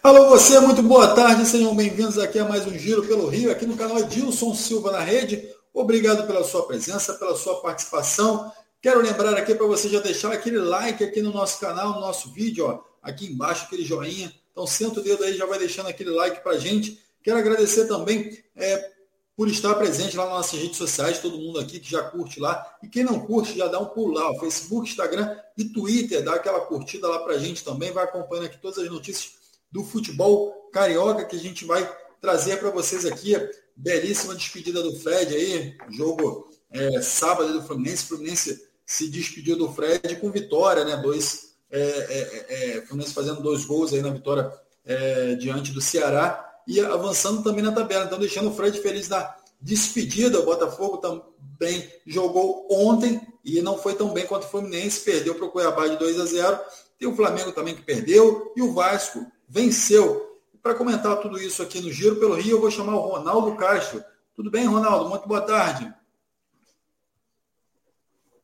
Alô, você, muito boa tarde, sejam bem-vindos aqui a mais um Giro pelo Rio, aqui no canal Edilson Silva na Rede. Obrigado pela sua presença, pela sua participação. Quero lembrar aqui para você já deixar aquele like aqui no nosso canal, no nosso vídeo, ó, aqui embaixo, aquele joinha. Então, senta o dedo aí, já vai deixando aquele like para gente. Quero agradecer também é, por estar presente lá nas nossas redes sociais, todo mundo aqui que já curte lá. E quem não curte, já dá um pulo lá, o Facebook, Instagram e Twitter, dá aquela curtida lá para gente também, vai acompanhando aqui todas as notícias do futebol carioca que a gente vai trazer para vocês aqui. Belíssima despedida do Fred aí, jogo é, sábado do Fluminense. O Fluminense se despediu do Fred com vitória, né? Dois, é, é, é, Fluminense fazendo dois gols aí na vitória é, diante do Ceará e avançando também na tabela. Então, deixando o Fred feliz na despedida. O Botafogo também jogou ontem e não foi tão bem quanto o Fluminense, perdeu para o Cuiabá de 2 a 0. Tem o Flamengo também que perdeu e o Vasco venceu. Para comentar tudo isso aqui no Giro pelo Rio, eu vou chamar o Ronaldo Castro. Tudo bem, Ronaldo? Muito boa tarde.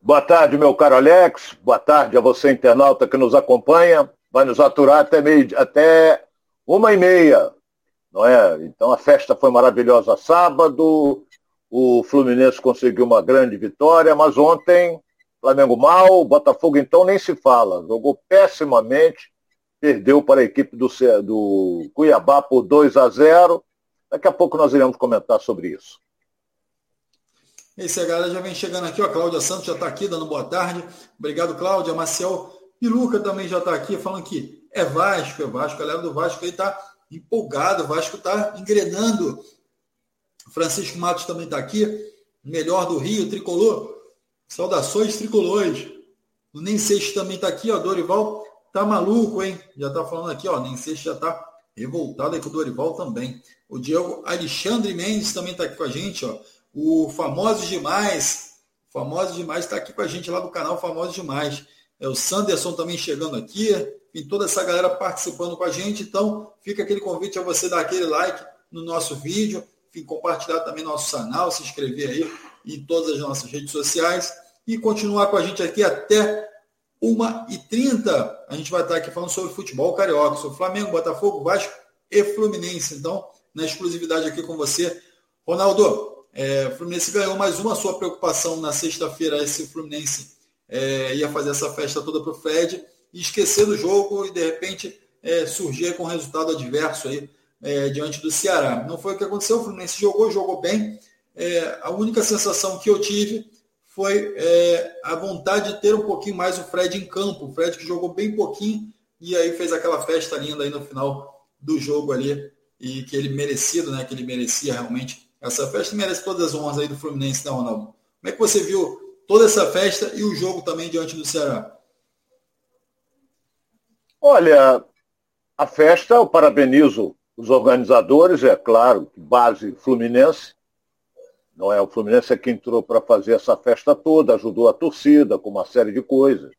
Boa tarde, meu caro Alex. Boa tarde a você, internauta, que nos acompanha. Vai nos aturar até, meio, até uma e meia não é? Então a festa foi maravilhosa sábado, o Fluminense conseguiu uma grande vitória, mas ontem Flamengo mal, Botafogo então nem se fala, jogou pessimamente, perdeu para a equipe do, do Cuiabá por 2 a 0. Daqui a pouco nós iremos comentar sobre isso. Esse a galera já vem chegando aqui, ó. Cláudia Santos já está aqui dando boa tarde. Obrigado, Cláudia. Marcel Piluca também já está aqui falando que é Vasco, é Vasco. A galera do Vasco aí está empolgado. O Vasco está engrenando. Francisco Matos também está aqui. Melhor do Rio, tricolor. Saudações tricolores. O Nem também está aqui, ó. Dorival tá maluco, hein? Já está falando aqui, ó. Nem Seixo já está revoltado aí com o Dorival também. O Diego Alexandre Mendes também está aqui com a gente, ó. O Famosos Demais. Famosos Demais está aqui com a gente lá do canal Famosos Demais. É o Sanderson também chegando aqui e toda essa galera participando com a gente. Então, fica aquele convite a você dar aquele like no nosso vídeo, enfim, compartilhar também nosso canal, se inscrever aí em todas as nossas redes sociais e continuar com a gente aqui até 1h30. A gente vai estar aqui falando sobre futebol carioca, sobre Flamengo, Botafogo, Vasco e Fluminense. Então, na exclusividade aqui com você. Ronaldo, é, Fluminense ganhou mais uma sua preocupação na sexta-feira, esse Fluminense é, ia fazer essa festa toda para o Fred e esquecer do jogo e de repente é, surgir com resultado adverso aí é, diante do Ceará. Não foi o que aconteceu, o Fluminense jogou, jogou bem. É, a única sensação que eu tive foi é, a vontade de ter um pouquinho mais o Fred em campo. O Fred que jogou bem pouquinho e aí fez aquela festa linda aí no final do jogo ali e que ele merecido, né? Que ele merecia realmente essa festa merece todas as honras aí do Fluminense, né, Ronaldo? Como é que você viu toda essa festa e o jogo também diante do Ceará? Olha, a festa, eu parabenizo os organizadores, é claro, base Fluminense. Não é o Fluminense é que entrou para fazer essa festa toda, ajudou a torcida com uma série de coisas.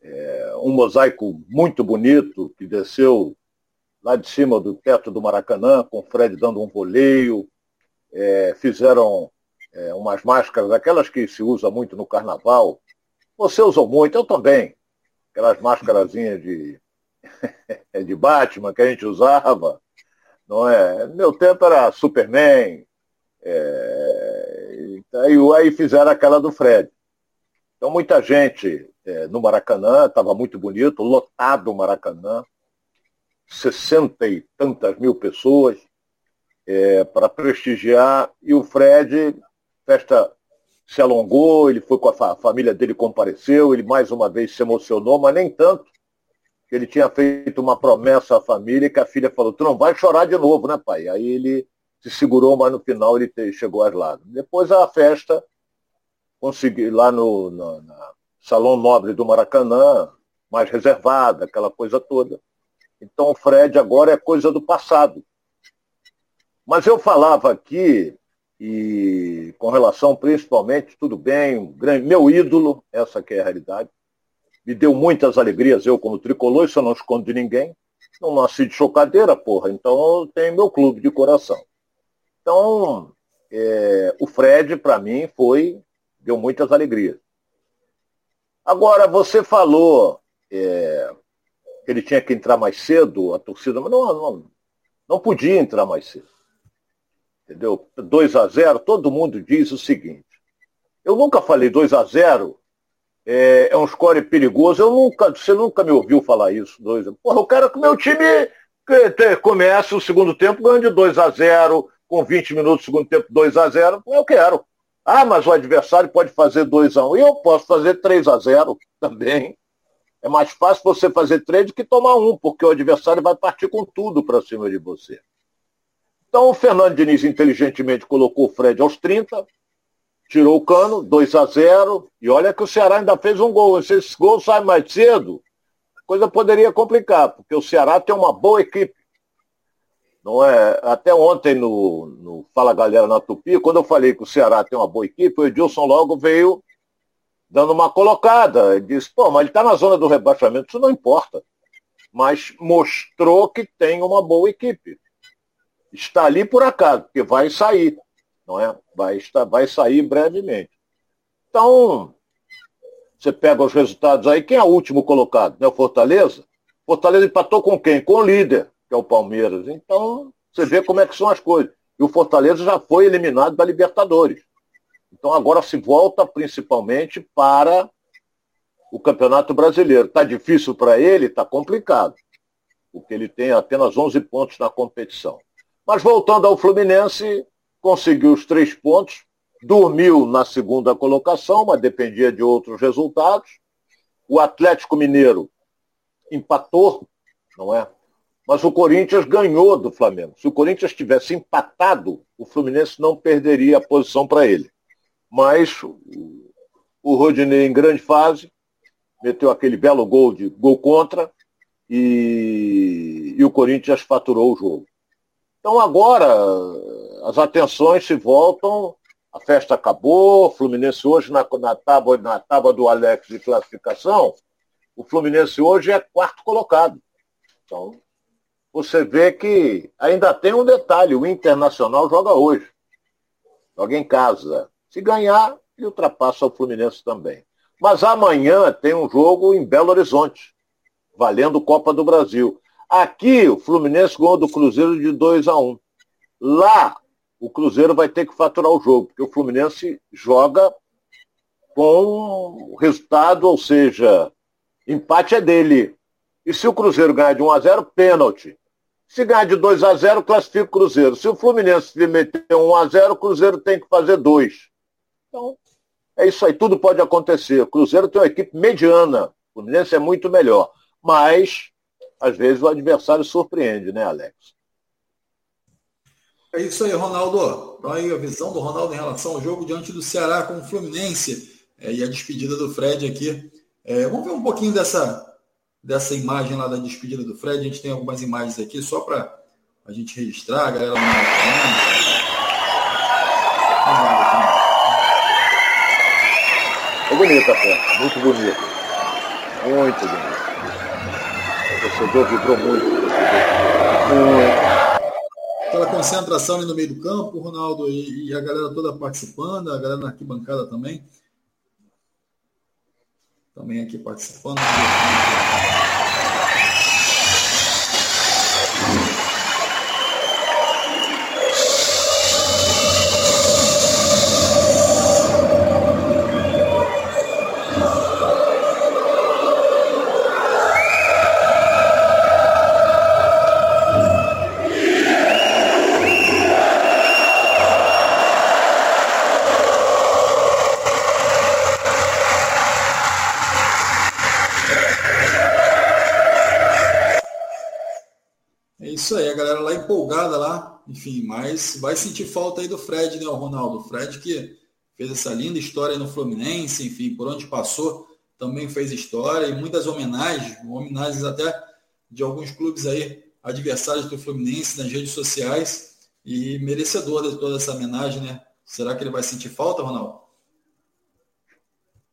É, um mosaico muito bonito que desceu lá de cima do teto do Maracanã, com o Fred dando um voleio. É, fizeram é, umas máscaras, aquelas que se usa muito no carnaval. Você usou muito, eu também aquelas máscarazinhas de, de Batman que a gente usava, não é? Meu tempo era Superman, é, aí, aí fizeram aquela do Fred. Então muita gente é, no Maracanã, estava muito bonito, lotado o Maracanã, 60 e tantas mil pessoas é, para prestigiar, e o Fred, festa se alongou, ele foi com a, a família dele compareceu, ele mais uma vez se emocionou, mas nem tanto. Ele tinha feito uma promessa à família e que a filha falou, tu não vai chorar de novo, né, pai? Aí ele se segurou, mas no final ele te, chegou lágrimas. Depois a festa, consegui lá no, no Salão Nobre do Maracanã, mais reservada, aquela coisa toda. Então o Fred agora é coisa do passado. Mas eu falava aqui e com relação principalmente, tudo bem, grande, meu ídolo, essa que é a realidade. Me deu muitas alegrias, eu como tricolor, isso eu não escondo de ninguém. Não nasci de chocadeira, porra, então eu tenho meu clube de coração. Então, é, o Fred, para mim, foi, deu muitas alegrias. Agora, você falou é, que ele tinha que entrar mais cedo, a torcida, mas não, não, não podia entrar mais cedo. Entendeu? 2 a 0 todo mundo diz o seguinte. Eu nunca falei 2 a 0 é, é, um score perigoso. Eu nunca, você nunca me ouviu falar isso. Dois, porra, eu quero que meu time comece o segundo tempo ganhando de 2 a 0 com 20 minutos do segundo tempo 2 a 0 Eu quero. Ah, mas o adversário pode fazer 2 a 1 E eu posso fazer 3 a 0 também. É mais fácil você fazer 3 do que tomar um, porque o adversário vai partir com tudo para cima de você. Então o Fernando Diniz inteligentemente colocou o Fred aos 30, tirou o cano, 2 a 0 e olha que o Ceará ainda fez um gol. Se esse gol sai mais cedo, a coisa poderia complicar, porque o Ceará tem uma boa equipe. Não é? Até ontem no, no Fala Galera na Tupi, quando eu falei que o Ceará tem uma boa equipe, o Edilson logo veio dando uma colocada. Ele disse, pô, mas ele está na zona do rebaixamento, isso não importa. Mas mostrou que tem uma boa equipe. Está ali por acaso, porque vai sair não é? Vai, estar, vai sair brevemente. Então, você pega os resultados aí, quem é o último colocado? Né? O Fortaleza? Fortaleza empatou com quem? Com o líder, que é o Palmeiras. Então, você vê como é que são as coisas. E o Fortaleza já foi eliminado da Libertadores. Então agora se volta principalmente para o Campeonato Brasileiro. Está difícil para ele? Está complicado. Porque ele tem apenas 11 pontos na competição. Mas voltando ao Fluminense, conseguiu os três pontos, dormiu na segunda colocação, mas dependia de outros resultados. O Atlético Mineiro empatou, não é? Mas o Corinthians ganhou do Flamengo. Se o Corinthians tivesse empatado, o Fluminense não perderia a posição para ele. Mas o Rodinei em grande fase, meteu aquele belo gol de gol contra e, e o Corinthians faturou o jogo. Então agora as atenções se voltam, a festa acabou, o Fluminense hoje na, na, tábua, na tábua do Alex de classificação, o Fluminense hoje é quarto colocado. Então, você vê que ainda tem um detalhe, o Internacional joga hoje. Joga em casa. Se ganhar, ele ultrapassa o Fluminense também. Mas amanhã tem um jogo em Belo Horizonte, valendo Copa do Brasil. Aqui, o Fluminense ganhou do Cruzeiro de 2 a 1 Lá, o Cruzeiro vai ter que faturar o jogo, porque o Fluminense joga com resultado, ou seja, empate é dele. E se o Cruzeiro ganhar de 1 a 0 pênalti. Se ganhar de 2 a 0 classifica o Cruzeiro. Se o Fluminense meter 1 a 0 o Cruzeiro tem que fazer 2. Então, é isso aí, tudo pode acontecer. O Cruzeiro tem uma equipe mediana, o Fluminense é muito melhor. Mas, às vezes, o adversário surpreende, né, Alex? É isso aí, Ronaldo. Então aí a visão do Ronaldo em relação ao jogo diante do Ceará com o Fluminense é, e a despedida do Fred aqui. É, vamos ver um pouquinho dessa, dessa imagem lá da despedida do Fred. A gente tem algumas imagens aqui só para a gente registrar, a galera não É bonita a foto, muito bonita. Muito bonita. O torcedor vibrou muito. Muito aquela concentração ali no meio do campo, Ronaldo, e, e, a galera toda participando, a galera na arquibancada também. Também aqui participando. Enfim, mas vai sentir falta aí do Fred, né, o Ronaldo? O Fred que fez essa linda história no Fluminense, enfim, por onde passou, também fez história e muitas homenagens, homenagens até de alguns clubes aí, adversários do Fluminense nas redes sociais e merecedor de toda essa homenagem, né? Será que ele vai sentir falta, Ronaldo?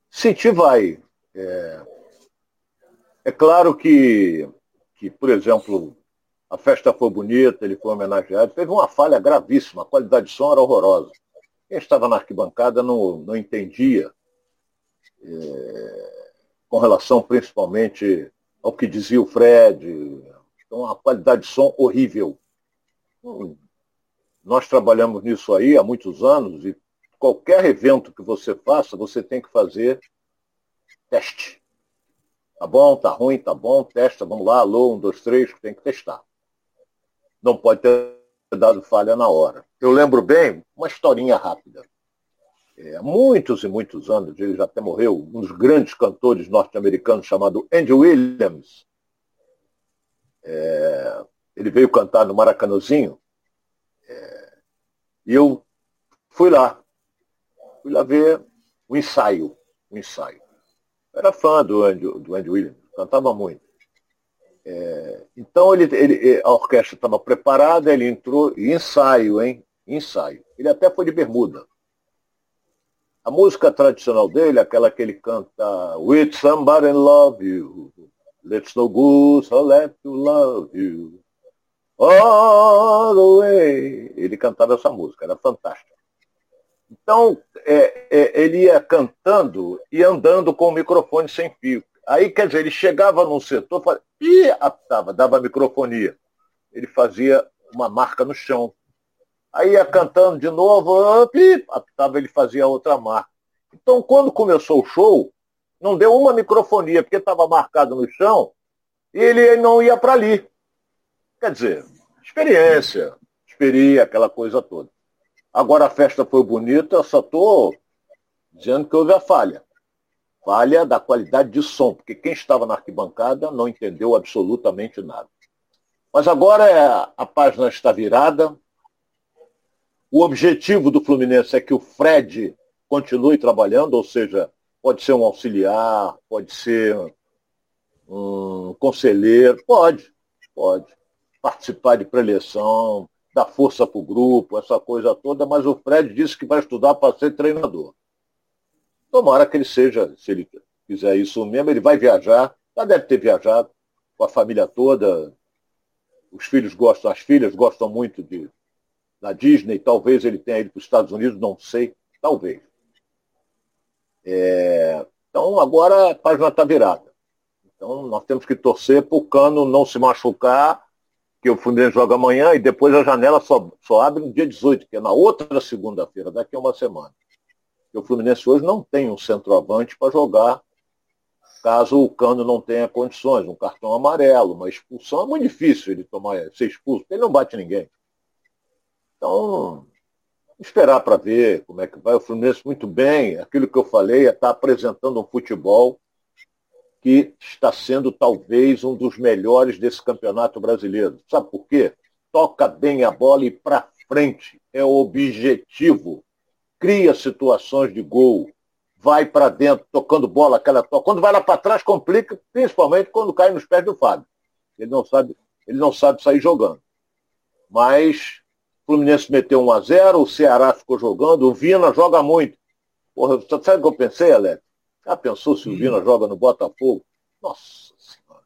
Sentir vai. É, é claro que, que, por exemplo, a festa foi bonita, ele foi homenageado. Teve uma falha gravíssima, a qualidade de som era horrorosa. Quem estava na arquibancada não, não entendia, é, com relação principalmente ao que dizia o Fred. Então, a qualidade de som horrível. Hum, nós trabalhamos nisso aí há muitos anos e qualquer evento que você faça, você tem que fazer teste. Tá bom, tá ruim, tá bom, testa, vamos lá, alô, um, dois, três, tem que testar. Não pode ter dado falha na hora. Eu lembro bem, uma historinha rápida. É, há muitos e muitos anos, ele já até morreu, um dos grandes cantores norte-americanos chamado Andy Williams. É, ele veio cantar no Maracanãzinho é, e eu fui lá. Fui lá ver o ensaio. O ensaio. Eu era fã do Andy, do Andy Williams, cantava muito. É, então ele, ele, a orquestra estava preparada, ele entrou, ensaio, hein? Ensaio. Ele até foi de bermuda. A música tradicional dele, aquela que ele canta With somebody love you, let's no good, so let to love you. All the way. Ele cantava essa música, era fantástica. Então, é, é, ele ia cantando e andando com o microfone sem fio. Aí, quer dizer, ele chegava num setor e aptava, dava microfonia. Ele fazia uma marca no chão. Aí ia cantando de novo, e ele fazia outra marca. Então, quando começou o show, não deu uma microfonia, porque estava marcado no chão, e ele não ia para ali. Quer dizer, experiência, experiência, aquela coisa toda. Agora a festa foi bonita, eu só estou dizendo que houve a falha falha da qualidade de som, porque quem estava na arquibancada não entendeu absolutamente nada. Mas agora é, a página está virada. O objetivo do Fluminense é que o Fred continue trabalhando, ou seja, pode ser um auxiliar, pode ser um conselheiro, pode, pode participar de preleção, dar força para o grupo, essa coisa toda, mas o Fred disse que vai estudar para ser treinador. Tomara que ele seja, se ele fizer isso mesmo, ele vai viajar, já deve ter viajado com a família toda. Os filhos gostam, as filhas gostam muito de, da Disney, talvez ele tenha ido para os Estados Unidos, não sei, talvez. É, então agora a página está virada. Então nós temos que torcer para o Cano não se machucar, que o Fluminense joga amanhã e depois a janela só, só abre no dia 18, que é na outra segunda-feira, daqui a uma semana o Fluminense hoje não tem um centroavante para jogar caso o Cano não tenha condições, um cartão amarelo, uma expulsão é muito difícil ele tomar, ser expulso, ele não bate ninguém. Então, esperar para ver como é que vai. O Fluminense muito bem, aquilo que eu falei, é estar tá apresentando um futebol que está sendo talvez um dos melhores desse campeonato brasileiro. Sabe por quê? Toca bem a bola e para frente. É o objetivo cria situações de gol, vai para dentro, tocando bola, aquela toca. Quando vai lá para trás, complica, principalmente quando cai nos pés do Fábio. Ele não sabe, ele não sabe sair jogando. Mas o Fluminense meteu 1 a 0 o Ceará ficou jogando, o Vina joga muito. Porra, sabe o que eu pensei, Alex? Já pensou se o Vina joga no Botafogo? Nossa Senhora.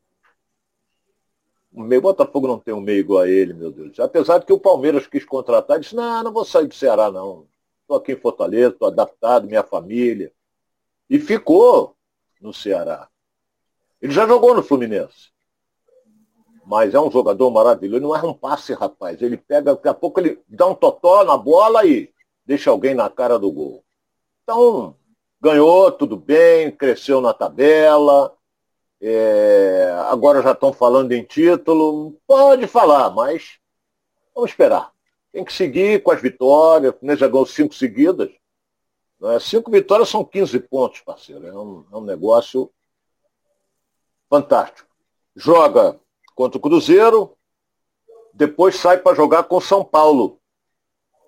O meio Botafogo não tem um meio igual a ele, meu Deus. Apesar de que o Palmeiras quis contratar, disse, não, não vou sair do Ceará, não. Estou aqui em Fortaleza, estou adaptado, minha família. E ficou no Ceará. Ele já jogou no Fluminense. Mas é um jogador maravilhoso. Não é um passe, rapaz. Ele pega, daqui a pouco ele dá um totó na bola e deixa alguém na cara do gol. Então, ganhou, tudo bem, cresceu na tabela. É, agora já estão falando em título. Pode falar, mas vamos esperar. Tem que seguir com as vitórias. O já ganhou cinco seguidas. Né? Cinco vitórias são 15 pontos, parceiro. É um, é um negócio fantástico. Joga contra o Cruzeiro, depois sai para jogar com São Paulo,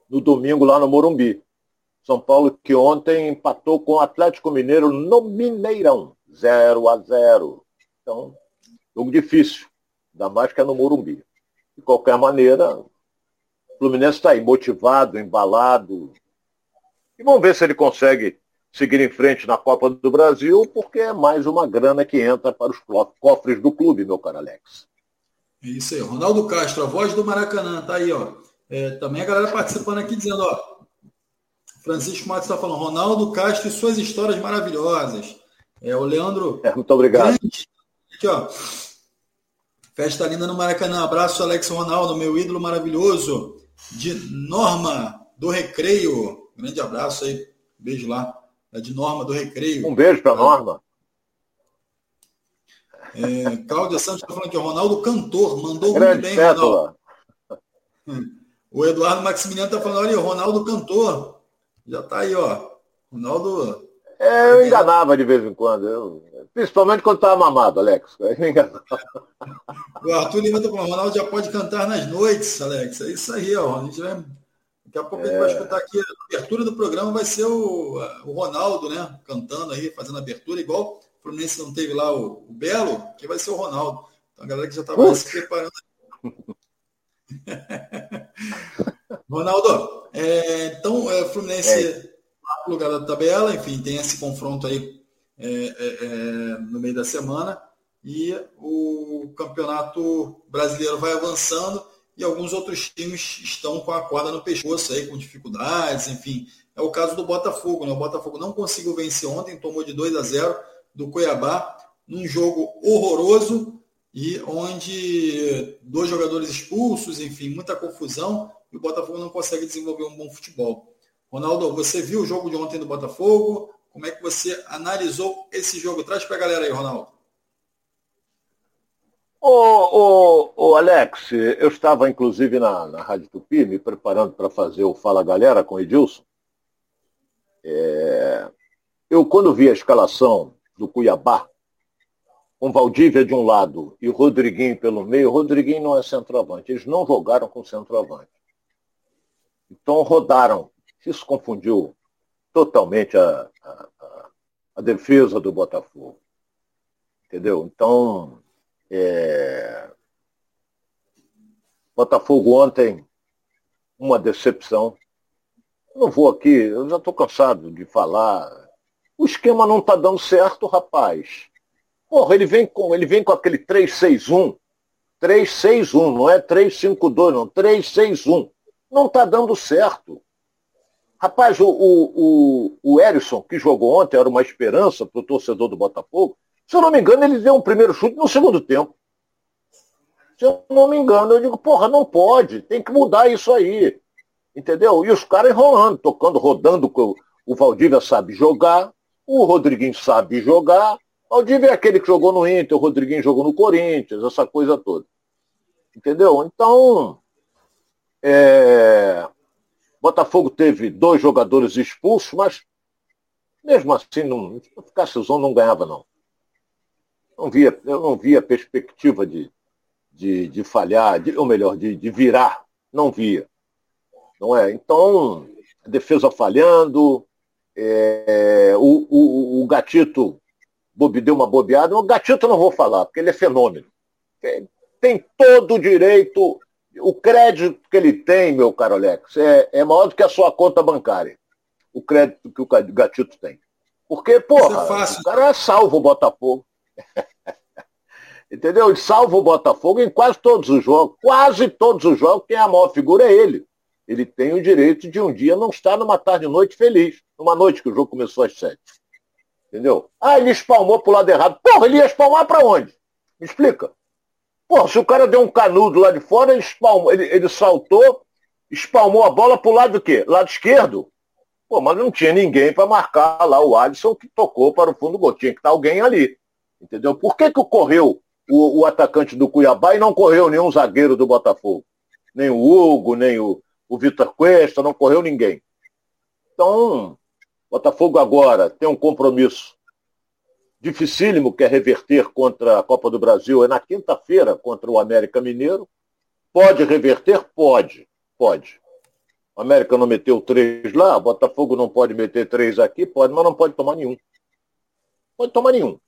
no domingo lá no Morumbi. São Paulo que ontem empatou com o Atlético Mineiro no Mineirão, 0 a 0. Então, jogo difícil, ainda mais que é no Morumbi. De qualquer maneira, Fluminense está aí motivado, embalado. E vamos ver se ele consegue seguir em frente na Copa do Brasil, porque é mais uma grana que entra para os cofres do clube, meu caro Alex. Isso aí, Ronaldo Castro, a voz do Maracanã, tá aí, ó. É, também a galera participando aqui dizendo, ó. Francisco Matos está falando, Ronaldo Castro e suas histórias maravilhosas. É, o Leandro. É, muito obrigado. Grande, Aqui, ó. Festa linda no Maracanã. Abraço, Alex Ronaldo, meu ídolo maravilhoso. De Norma do Recreio. Grande abraço aí. Beijo lá. É de Norma do Recreio. Um beijo para Norma. É, Cláudia Santos está falando que o Ronaldo Cantor mandou Grande muito bem, Ronaldo. O Eduardo Maximiliano está falando, olha, o Ronaldo Cantor. Já está aí, ó. Ronaldo. É, eu enganava de vez em quando. Eu, principalmente quando estava mamado, Alex. O Arthur Lima falando, o Ronaldo já pode cantar nas noites, Alex. É isso aí, ó. A gente vai Daqui a pouco é. a gente vai é. escutar aqui, a abertura do programa vai ser o, o Ronaldo, né? Cantando aí, fazendo abertura, igual o Fluminense não teve lá o, o Belo, que vai ser o Ronaldo. Então a galera que já estava se preparando. Ronaldo, é, então é, Fluminense é. No lugar da tabela, enfim, tem esse confronto aí é, é, é, no meio da semana e o campeonato brasileiro vai avançando e alguns outros times estão com a corda no pescoço aí, com dificuldades, enfim. É o caso do Botafogo, né? O Botafogo não conseguiu vencer ontem, tomou de 2 a 0 do Cuiabá, num jogo horroroso e onde dois jogadores expulsos, enfim, muita confusão, e o Botafogo não consegue desenvolver um bom futebol. Ronaldo, você viu o jogo de ontem do Botafogo? Como é que você analisou esse jogo? Traz para a galera aí, Ronaldo. Ô, ô, ô, Alex, eu estava inclusive na, na Rádio Tupi me preparando para fazer o Fala Galera com o Edilson. É, eu, quando vi a escalação do Cuiabá, com Valdívia de um lado e o Rodriguinho pelo meio, o Rodriguinho não é centroavante. Eles não jogaram com centroavante. Então rodaram. Isso confundiu totalmente a, a, a defesa do Botafogo. Entendeu? Então, é... Botafogo ontem, uma decepção. Não vou aqui, eu já estou cansado de falar. O esquema não está dando certo, rapaz. Porra, ele vem com, ele vem com aquele 361. 361, não é 352, não. 361. Não está dando certo. Rapaz, o, o, o, o Erisson, que jogou ontem, era uma esperança para o torcedor do Botafogo. Se eu não me engano, ele deu um primeiro chute no segundo tempo. Se eu não me engano, eu digo, porra, não pode, tem que mudar isso aí. Entendeu? E os caras enrolando, tocando, rodando, o Valdívia sabe jogar, o Rodriguinho sabe jogar. O Valdívia é aquele que jogou no Inter, o Rodriguinho jogou no Corinthians, essa coisa toda. Entendeu? Então, é... Botafogo teve dois jogadores expulsos, mas mesmo assim, não, se ficasse usando, não ganhava, não não via, eu não via perspectiva de, de, de falhar, de, ou melhor, de, de virar. Não via. Não é? Então, defesa falhando, é, o, o, o Gatito deu uma bobeada. O Gatito não vou falar, porque ele é fenômeno. Tem, tem todo o direito, o crédito que ele tem, meu caro Alex, é, é maior do que a sua conta bancária. O crédito que o Gatito tem. Porque, porra, é o cara é salvo o Botafogo. Entendeu? Ele salva o Botafogo em quase todos os jogos. Quase todos os jogos, quem é a maior figura é ele. Ele tem o direito de um dia não estar numa tarde e noite feliz. Numa noite que o jogo começou às sete. Entendeu? Ah, ele espalmou pro lado errado. Porra, ele ia espalmar para onde? Me explica. Porra, se o cara deu um canudo lá de fora, ele, espalmou, ele, ele saltou, espalmou a bola pro lado do quê? Lado esquerdo. Pô, mas não tinha ninguém para marcar lá o Alisson que tocou para o fundo do gol. Tinha que estar alguém ali. Entendeu? Por que, que correu o, o, atacante do Cuiabá e não correu nenhum zagueiro do Botafogo? Nem o Hugo, nem o, o Vitor Cuesta, não correu ninguém. Então, Botafogo agora tem um compromisso dificílimo que é reverter contra a Copa do Brasil. É na quinta-feira contra o América Mineiro. Pode reverter? Pode. Pode. O América não meteu três lá, o Botafogo não pode meter três aqui, pode, mas não pode tomar nenhum. Pode tomar nenhum.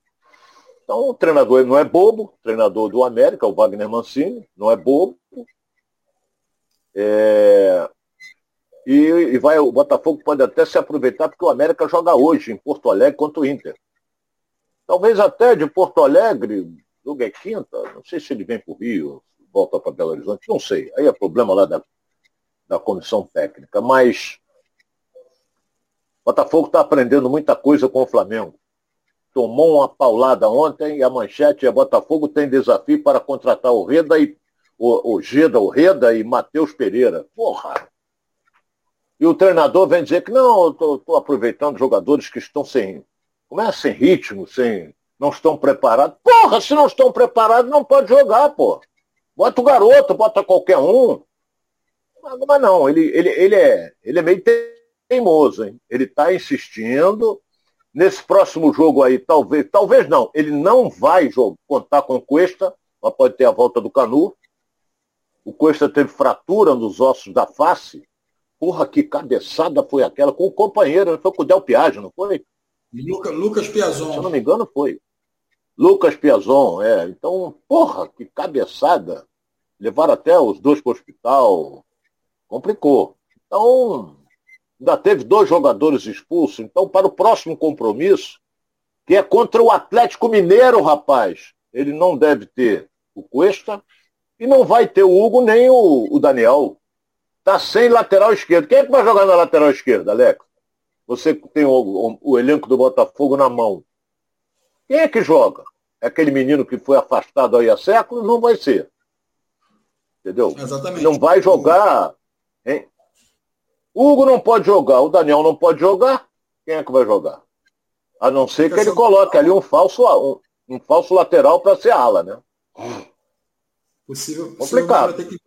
Então, o treinador não é bobo, treinador do América, o Wagner Mancini, não é bobo. É... E, e, vai, o Botafogo pode até se aproveitar, porque o América joga hoje em Porto Alegre contra o Inter. Talvez até de Porto Alegre, do quinta, não sei se ele vem para o Rio, volta para Belo Horizonte, não sei. Aí é problema lá da, da comissão técnica. Mas Botafogo está aprendendo muita coisa com o Flamengo tomou uma paulada ontem e a manchete é Botafogo tem desafio para contratar o Reda e o, o Geda, o Reda e Matheus Pereira. Porra! E o treinador vem dizer que não, estou aproveitando jogadores que estão sem. Como é? Sem ritmo, sem. não estão preparados. Porra, se não estão preparados, não pode jogar, pô. Bota o garoto, bota qualquer um. Mas não, ele, ele, ele, é, ele é meio teimoso, hein? Ele está insistindo. Nesse próximo jogo aí, talvez, talvez não, ele não vai jogar, contar com o Cuesta, mas pode ter a volta do Canu. O Cuesta teve fratura nos ossos da face. Porra, que cabeçada foi aquela com o companheiro, foi com o Del Piage, não foi? Luca, Lucas Piazon. Se não me engano, foi. Lucas Piazon, é. Então, porra, que cabeçada. Levaram até os dois para o hospital. Complicou. Então, ainda teve dois jogadores expulsos. Então, para o próximo compromisso, que é contra o Atlético Mineiro, rapaz, ele não deve ter o Cuesta e não vai ter o Hugo nem o, o Daniel. Tá sem lateral esquerdo. Quem é que vai jogar na lateral esquerda, Alex? Você tem o, o, o elenco do Botafogo na mão. Quem é que joga? É aquele menino que foi afastado aí há séculos? Não vai ser. Entendeu? Exatamente. Não vai jogar. Hein? Hugo não pode jogar, o Daniel não pode jogar. Quem é que vai jogar? A não ser que ele coloque ali um falso, um, um falso lateral para ser ala, né? Possível, Complicado. Ter que...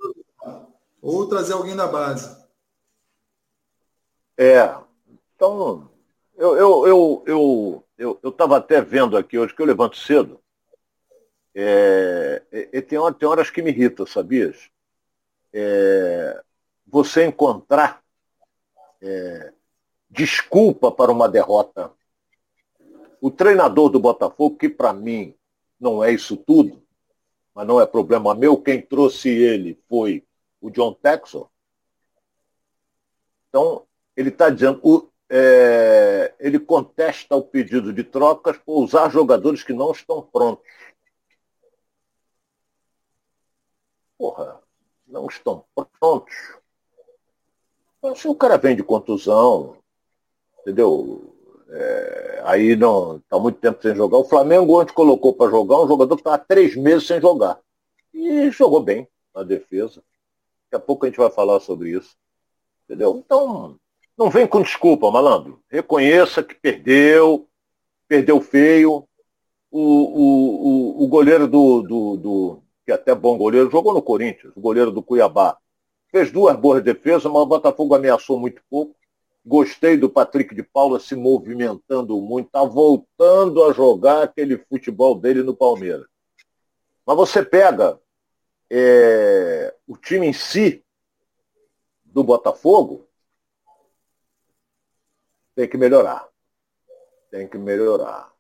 Ou trazer alguém da base. É. Então, eu eu eu eu eu, estava até vendo aqui hoje que eu levanto cedo. É, e, tem, tem horas que me irrita, sabias? É, você encontrar é, desculpa para uma derrota. O treinador do Botafogo, que para mim não é isso tudo, mas não é problema meu, quem trouxe ele foi o John Texel. Então, ele está dizendo, o, é, ele contesta o pedido de trocas por usar jogadores que não estão prontos. Porra, não estão prontos. Se o cara vem de contusão, entendeu? É, aí não está muito tempo sem jogar. O Flamengo ontem colocou para jogar um jogador que está há três meses sem jogar. E jogou bem na defesa. Daqui a pouco a gente vai falar sobre isso. Entendeu? Então, não vem com desculpa, malandro. Reconheça que perdeu, perdeu feio. O, o, o, o goleiro do, do, do, que é até bom goleiro, jogou no Corinthians, o goleiro do Cuiabá. Fez duas boas defesas, mas o Botafogo ameaçou muito pouco. Gostei do Patrick de Paula se movimentando muito, está voltando a jogar aquele futebol dele no Palmeiras. Mas você pega é, o time em si do Botafogo, tem que melhorar. Tem que melhorar.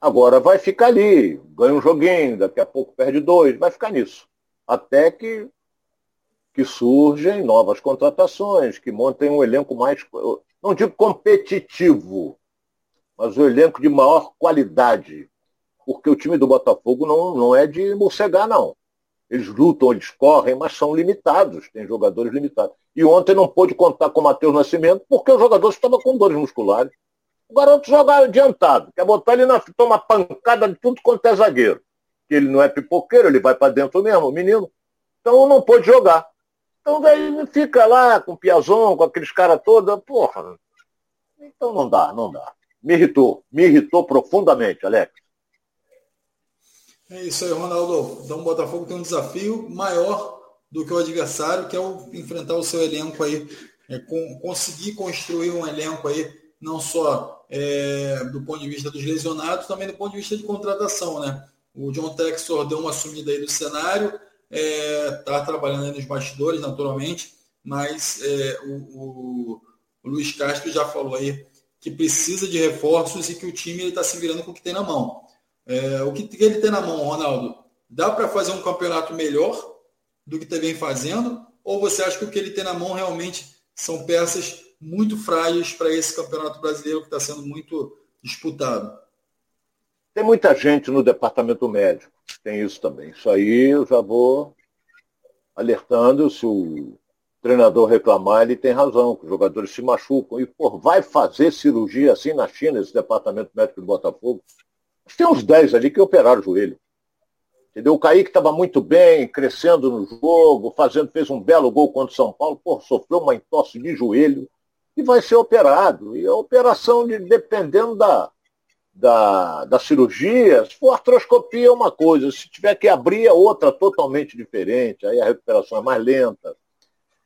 Agora vai ficar ali, ganha um joguinho, daqui a pouco perde dois, vai ficar nisso. Até que, que surgem novas contratações, que montem um elenco mais, não digo competitivo, mas um elenco de maior qualidade. Porque o time do Botafogo não, não é de morcegar, não. Eles lutam, eles correm, mas são limitados, tem jogadores limitados. E ontem não pôde contar com o Matheus Nascimento porque o jogador estava com dores musculares. O garoto joga adiantado, quer botar ele na toma pancada de tudo quanto é zagueiro. Que ele não é pipoqueiro, ele vai para dentro mesmo, o menino. Então não pôde jogar. Então daí fica lá com o Piazon, com aqueles caras todos, porra. Então não dá, não dá. Me irritou, me irritou profundamente, Alex. É isso aí, Ronaldo. Então o Botafogo tem um desafio maior do que o adversário, que é o, enfrentar o seu elenco aí, é, com, conseguir construir um elenco aí, não só é, do ponto de vista dos lesionados, também do ponto de vista de contratação, né? O John Texor deu uma sumida aí do cenário, está é, tá trabalhando aí nos bastidores, naturalmente, mas é, o, o, o, Luiz Castro já falou aí que precisa de reforços e que o time está se virando com o que tem na mão. É, o que, ele tem na mão, Ronaldo? Dá para fazer um campeonato melhor do que vem fazendo? Ou você acha que o que ele tem na mão realmente são peças muito frágeis para esse campeonato brasileiro que está sendo muito disputado? Tem muita gente no departamento médico, tem isso também. Isso aí eu já vou alertando se o treinador reclamar, ele tem razão, que os jogadores se machucam. E, pô, vai fazer cirurgia assim na China, esse departamento médico do Botafogo? Tem uns 10 ali que operaram o joelho. Entendeu? O Kaique estava muito bem, crescendo no jogo, fazendo, fez um belo gol contra o São Paulo, pô, sofreu uma entorse de joelho e vai ser operado. E a operação, de, dependendo da, da, da cirurgia, se for artroscopia é uma coisa, se tiver que abrir é outra totalmente diferente, aí a recuperação é mais lenta,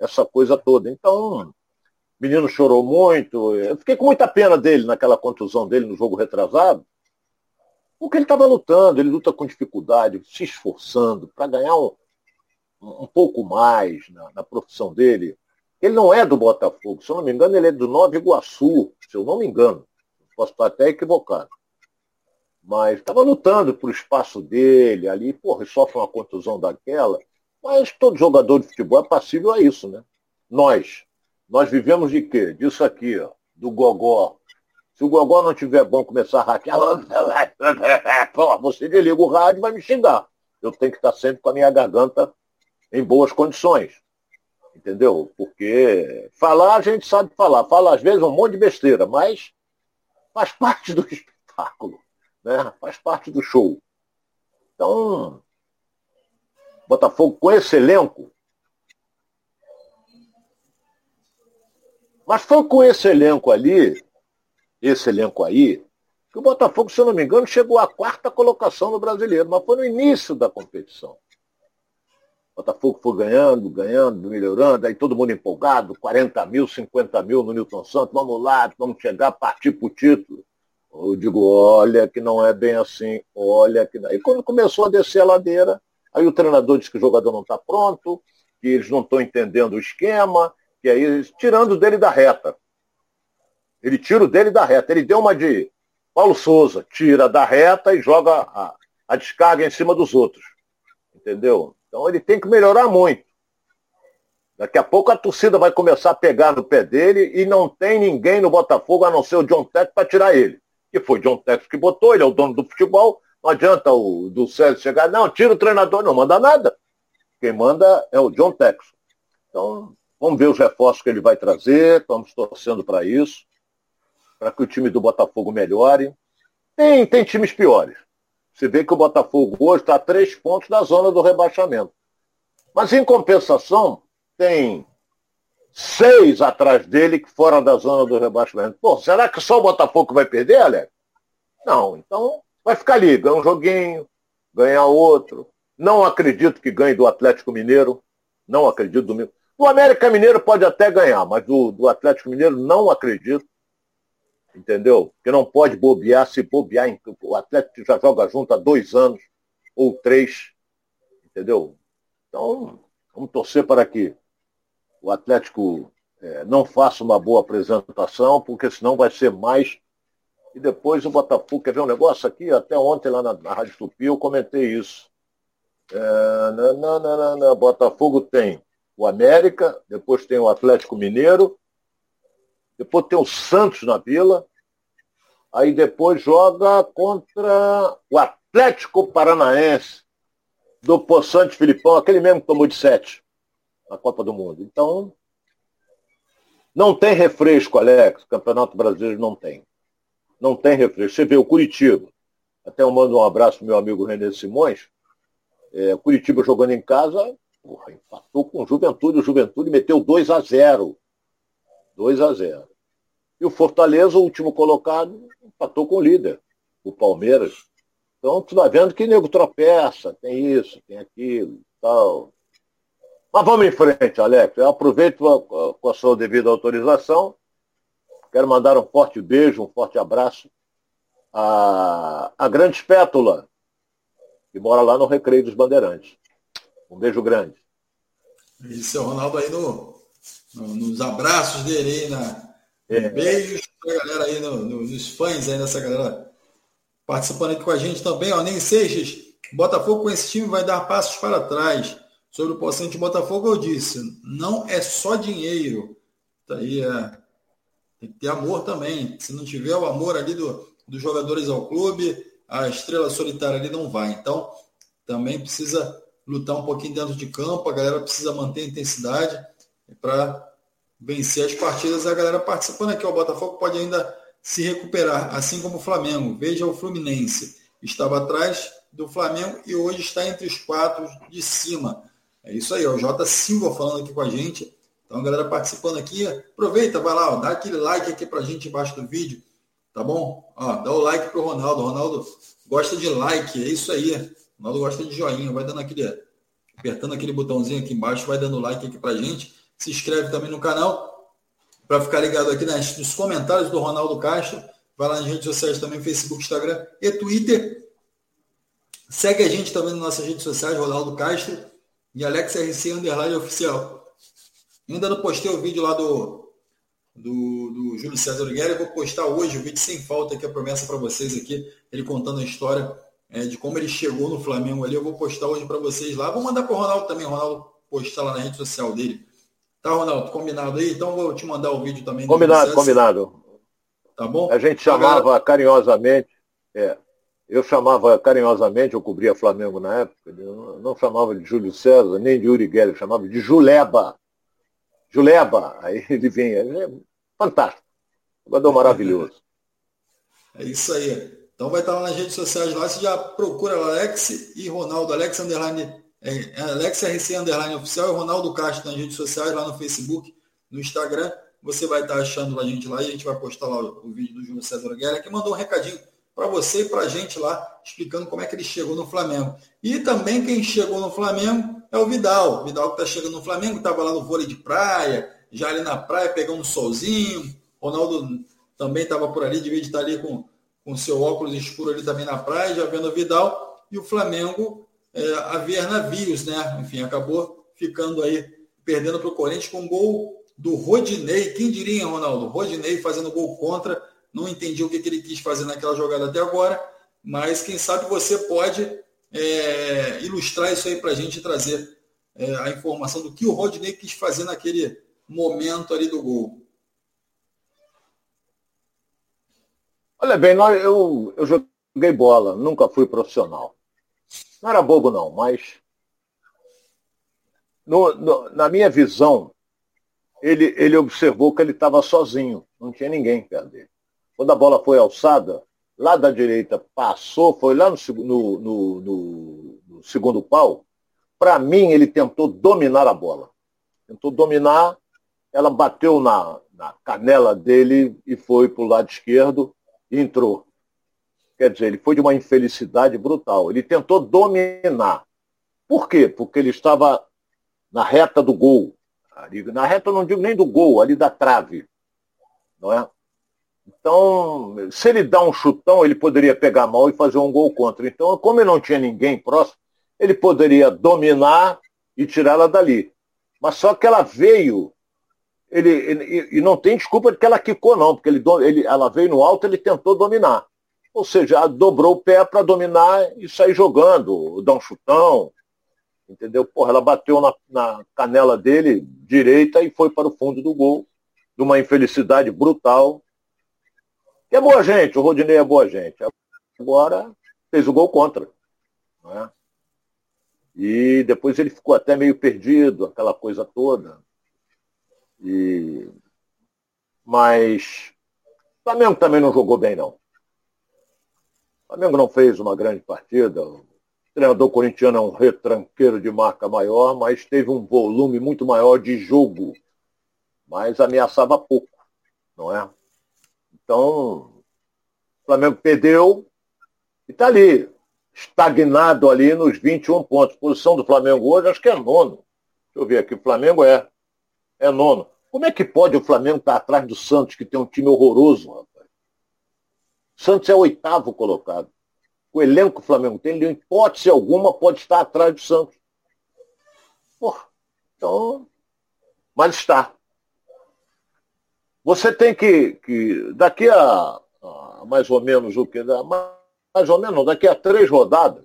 essa coisa toda. Então, o menino chorou muito, eu fiquei com muita pena dele naquela contusão dele no jogo retrasado, porque ele estava lutando, ele luta com dificuldade, se esforçando para ganhar um, um pouco mais na, na, profissão dele. Ele não é do Botafogo, se eu não me engano, ele é do Nova Iguaçu, se eu não me engano. Posso estar até equivocado. Mas estava lutando por espaço dele ali, porra, sofre uma contusão daquela. Mas todo jogador de futebol é passível a isso, né? Nós. Nós vivemos de quê? Disso aqui, ó, do gogó, se o Gogó não tiver bom começar a hackear, você desliga o rádio e vai me xingar. Eu tenho que estar sempre com a minha garganta em boas condições. Entendeu? Porque falar a gente sabe falar. Fala às vezes um monte de besteira, mas faz parte do espetáculo. Né? Faz parte do show. Então, Botafogo com esse elenco. Mas foi com esse elenco ali esse elenco aí, que o Botafogo, se eu não me engano, chegou à quarta colocação no brasileiro, mas foi no início da competição. O Botafogo foi ganhando, ganhando, melhorando, aí todo mundo empolgado, 40 mil, 50 mil no Newton Santos, vamos lá, vamos chegar, partir para o título. Eu digo, olha que não é bem assim, olha que não. E quando começou a descer a ladeira, aí o treinador disse que o jogador não está pronto, que eles não estão entendendo o esquema, que aí, tirando dele da reta. Ele tira o dele da reta. Ele deu uma de Paulo Souza, tira da reta e joga a, a descarga em cima dos outros. Entendeu? Então ele tem que melhorar muito. Daqui a pouco a torcida vai começar a pegar no pé dele e não tem ninguém no Botafogo a não ser o John Tex para tirar ele. Que foi John Tex que botou, ele é o dono do futebol. Não adianta o do Célio chegar, não, tira o treinador, não manda nada. Quem manda é o John Tex. Então, vamos ver os reforços que ele vai trazer, estamos torcendo para isso para que o time do Botafogo melhore. Tem, tem times piores. Você vê que o Botafogo hoje está a três pontos da zona do rebaixamento. Mas, em compensação, tem seis atrás dele que foram da zona do rebaixamento. Pô, será que só o Botafogo vai perder, Alex? Não, então vai ficar ali, ganha um joguinho, ganha outro. Não acredito que ganhe do Atlético Mineiro. Não acredito do América Mineiro pode até ganhar, mas do, do Atlético Mineiro não acredito entendeu? Porque não pode bobear, se bobear, o Atlético já joga junto há dois anos ou três, entendeu? Então, vamos torcer para que o Atlético é, não faça uma boa apresentação, porque senão vai ser mais. E depois o Botafogo, quer ver um negócio aqui? Até ontem lá na, na Rádio Tupi eu comentei isso. É, na, na, na, na, Botafogo tem o América, depois tem o Atlético Mineiro, depois tem o Santos na Vila, aí depois joga contra o Atlético Paranaense, do Poçante Filipão, aquele mesmo que tomou de sete na Copa do Mundo. Então, não tem refresco, Alex, Campeonato Brasileiro não tem. Não tem refresco. Você vê o Curitiba, até eu mando um abraço pro meu amigo René Simões, é, Curitiba jogando em casa, porra, empatou com o Juventude, o Juventude meteu 2 a 0 2 a 0 e o Fortaleza, o último colocado, empatou com o líder, o Palmeiras. Então, tu vai vendo que nego tropeça, tem isso, tem aquilo, tal. Mas vamos em frente, Alex. Eu aproveito com a sua devida autorização. Quero mandar um forte beijo, um forte abraço à, à grande espétula, que mora lá no Recreio dos Bandeirantes. Um beijo grande. Isso, é o Ronaldo aí no, no, nos abraços dele aí na, é. Beijos pra galera aí no, no, nos fãs aí nessa galera participando aqui com a gente também, ó. Nem Seixas, Botafogo com esse time vai dar passos para trás. Sobre o Poçante Botafogo, eu disse, não é só dinheiro. Tá aí, é, tem que ter amor também. Se não tiver o amor ali do, dos jogadores ao clube, a estrela solitária ali não vai. Então, também precisa lutar um pouquinho dentro de campo, a galera precisa manter a intensidade. para vencer as partidas. A galera participando aqui, o Botafogo pode ainda se recuperar, assim como o Flamengo. Veja o Fluminense. Estava atrás do Flamengo e hoje está entre os quatro de cima. É isso aí, o J Silva falando aqui com a gente. Então, galera participando aqui, aproveita, vai lá, ó, dá aquele like aqui pra gente embaixo do vídeo, tá bom? Ó, dá o like pro Ronaldo. O Ronaldo gosta de like, é isso aí. O Ronaldo gosta de joinha, vai dando aquele, apertando aquele botãozinho aqui embaixo, vai dando like aqui pra gente. Se inscreve também no canal para ficar ligado aqui nas, nos comentários do Ronaldo Castro. Vai lá nas redes sociais também, Facebook, Instagram e Twitter. Segue a gente também nas nossas redes sociais, Ronaldo Castro e Alex RC Underline Oficial. Ainda não postei o vídeo lá do, do, do Júlio César Guerra. vou postar hoje o vídeo sem falta, é a promessa para vocês aqui, ele contando a história é, de como ele chegou no Flamengo ali. Eu vou postar hoje para vocês lá. Vou mandar para o Ronaldo também, Ronaldo postar lá na rede social dele. Tá, Ronaldo? Combinado aí? Então vou te mandar o vídeo também. Combinado, combinado. Tá bom? A gente chamava Agora... carinhosamente, é, eu chamava carinhosamente, eu cobria Flamengo na época, eu não chamava de Júlio César, nem de Uri Geller, chamava de Juleba. Juleba, aí ele vinha, é fantástico, jogador maravilhoso. É isso aí. Então vai estar lá nas redes sociais lá, você já procura Alex e Ronaldo, Alex Underline é, é Alex RC Underline Oficial e Ronaldo Castro nas redes sociais, lá no Facebook, no Instagram. Você vai estar achando a gente lá e a gente vai postar lá o, vídeo do Júlio César Guerra, que mandou um recadinho para você e para a gente lá, explicando como é que ele chegou no Flamengo. E também quem chegou no Flamengo é o Vidal. O Vidal que está chegando no Flamengo, estava lá no vôlei de praia, já ali na praia, pegando um solzinho. Ronaldo também estava por ali, devia estar ali com com seu óculos escuro ali também na praia, já vendo o Vidal. E o Flamengo é, a ver navios, né? Enfim, acabou ficando aí, perdendo para o Corinthians com um gol do Rodinei. Quem diria, Ronaldo? Rodinei fazendo gol contra. Não entendi o que, que ele quis fazer naquela jogada até agora, mas quem sabe você pode é, ilustrar isso aí para a gente e trazer é, a informação do que o Rodinei quis fazer naquele momento ali do gol. Olha bem, eu, eu joguei bola, nunca fui profissional. Não era bobo, não, mas no, no, na minha visão, ele, ele observou que ele estava sozinho, não tinha ninguém perto dele. Quando a bola foi alçada, lá da direita passou, foi lá no, no, no, no segundo pau. Para mim, ele tentou dominar a bola. Tentou dominar, ela bateu na, na canela dele e foi para o lado esquerdo e entrou. Quer dizer, ele foi de uma infelicidade brutal. Ele tentou dominar. Por quê? Porque ele estava na reta do gol. Na reta, não digo nem do gol, ali da trave. Não é? Então, se ele dá um chutão, ele poderia pegar mal e fazer um gol contra. Então, como ele não tinha ninguém próximo, ele poderia dominar e tirá-la dali. Mas só que ela veio, ele, ele, e não tem desculpa de que ela quicou, não, porque ele, ele, ela veio no alto, ele tentou dominar. Ou seja, dobrou o pé para dominar e sair jogando, dar um chutão. Entendeu? Porra, ela bateu na, na canela dele direita e foi para o fundo do gol. De uma infelicidade brutal. E é boa gente, o Rodinei é boa gente. Agora fez o gol contra. É? E depois ele ficou até meio perdido, aquela coisa toda. E... Mas o Flamengo também não jogou bem, não. O Flamengo não fez uma grande partida. O treinador corintiano é um retranqueiro de marca maior, mas teve um volume muito maior de jogo. Mas ameaçava pouco, não é? Então, o Flamengo perdeu e está ali, estagnado ali nos 21 pontos. Posição do Flamengo hoje, acho que é nono. Deixa eu ver aqui, o Flamengo é, é nono. Como é que pode o Flamengo estar tá atrás do Santos, que tem um time horroroso, rapaz? Santos é o oitavo colocado. O elenco Flamengo tem, de hipótese alguma, pode estar atrás do Santos. Porra, então. Mas está. Você tem que, que daqui a, a, mais ou menos o que? Mais ou menos, daqui a três rodadas,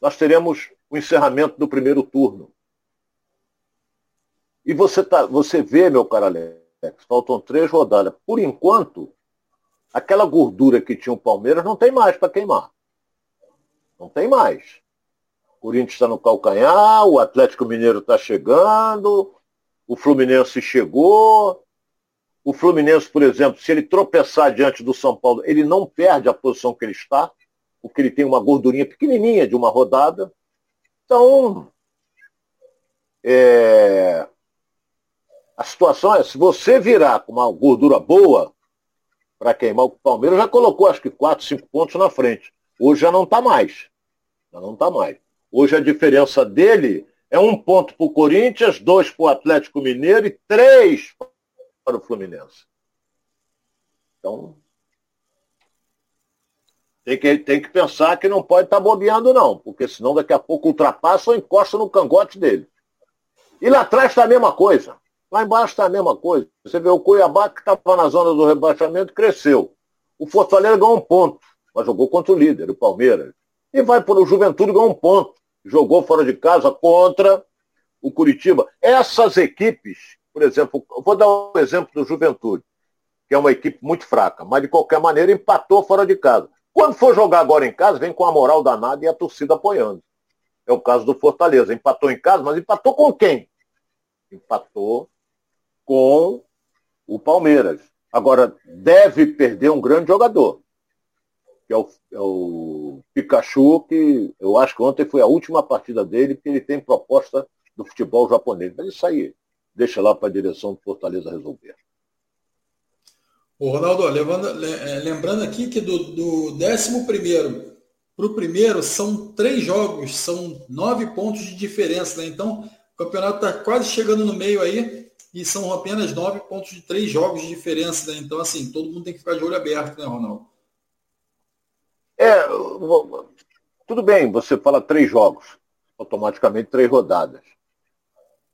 nós teremos o encerramento do primeiro turno. E você, tá, você vê, meu caro Alex, faltam três rodadas. Por enquanto, aquela gordura que tinha o Palmeiras não tem mais para queimar. Não tem mais. Corinthians está no calcanhar, o Atlético Mineiro está chegando, o Fluminense chegou. O Fluminense, por exemplo, se ele tropeçar diante do São Paulo, ele não perde a posição que ele está, porque ele tem uma gordurinha pequenininha de uma rodada. Então, é... a situação é, se você virar com uma gordura boa para queimar o Palmeiras, já colocou acho que 4, 5 pontos na frente. Hoje já não está mais. Já não está mais. Hoje a diferença dele é um ponto para o Corinthians, dois para o Atlético Mineiro e três para o Fluminense. Então, tem que, tem que pensar que não pode estar tá bobeando, não, porque senão daqui a pouco ultrapassa ou encosta no cangote dele. E lá atrás está a mesma coisa. Lá embaixo está a mesma coisa. Você vê o Cuiabá, que estava na zona do rebaixamento, cresceu. O Fortaleza ganhou um ponto, mas jogou contra o líder, o Palmeiras. E vai para o Juventude ganhou um ponto jogou fora de casa contra o Curitiba. Essas equipes, por exemplo, vou dar um exemplo do Juventude, que é uma equipe muito fraca, mas de qualquer maneira empatou fora de casa. Quando for jogar agora em casa, vem com a moral danada e a torcida apoiando. É o caso do Fortaleza. Empatou em casa, mas empatou com quem? Empatou com o Palmeiras. Agora, deve perder um grande jogador que é o, é o Pikachu, que eu acho que ontem foi a última partida dele, porque ele tem proposta do futebol japonês. Mas isso aí, deixa lá para a direção do Fortaleza resolver. Ô Ronaldo, levando, é, lembrando aqui que do, do 11 para o primeiro são três jogos, são nove pontos de diferença. Né? Então, o campeonato está quase chegando no meio aí e são apenas nove pontos de três jogos de diferença. Né? Então, assim, todo mundo tem que ficar de olho aberto, né, Ronaldo? É, tudo bem, você fala três jogos, automaticamente três rodadas.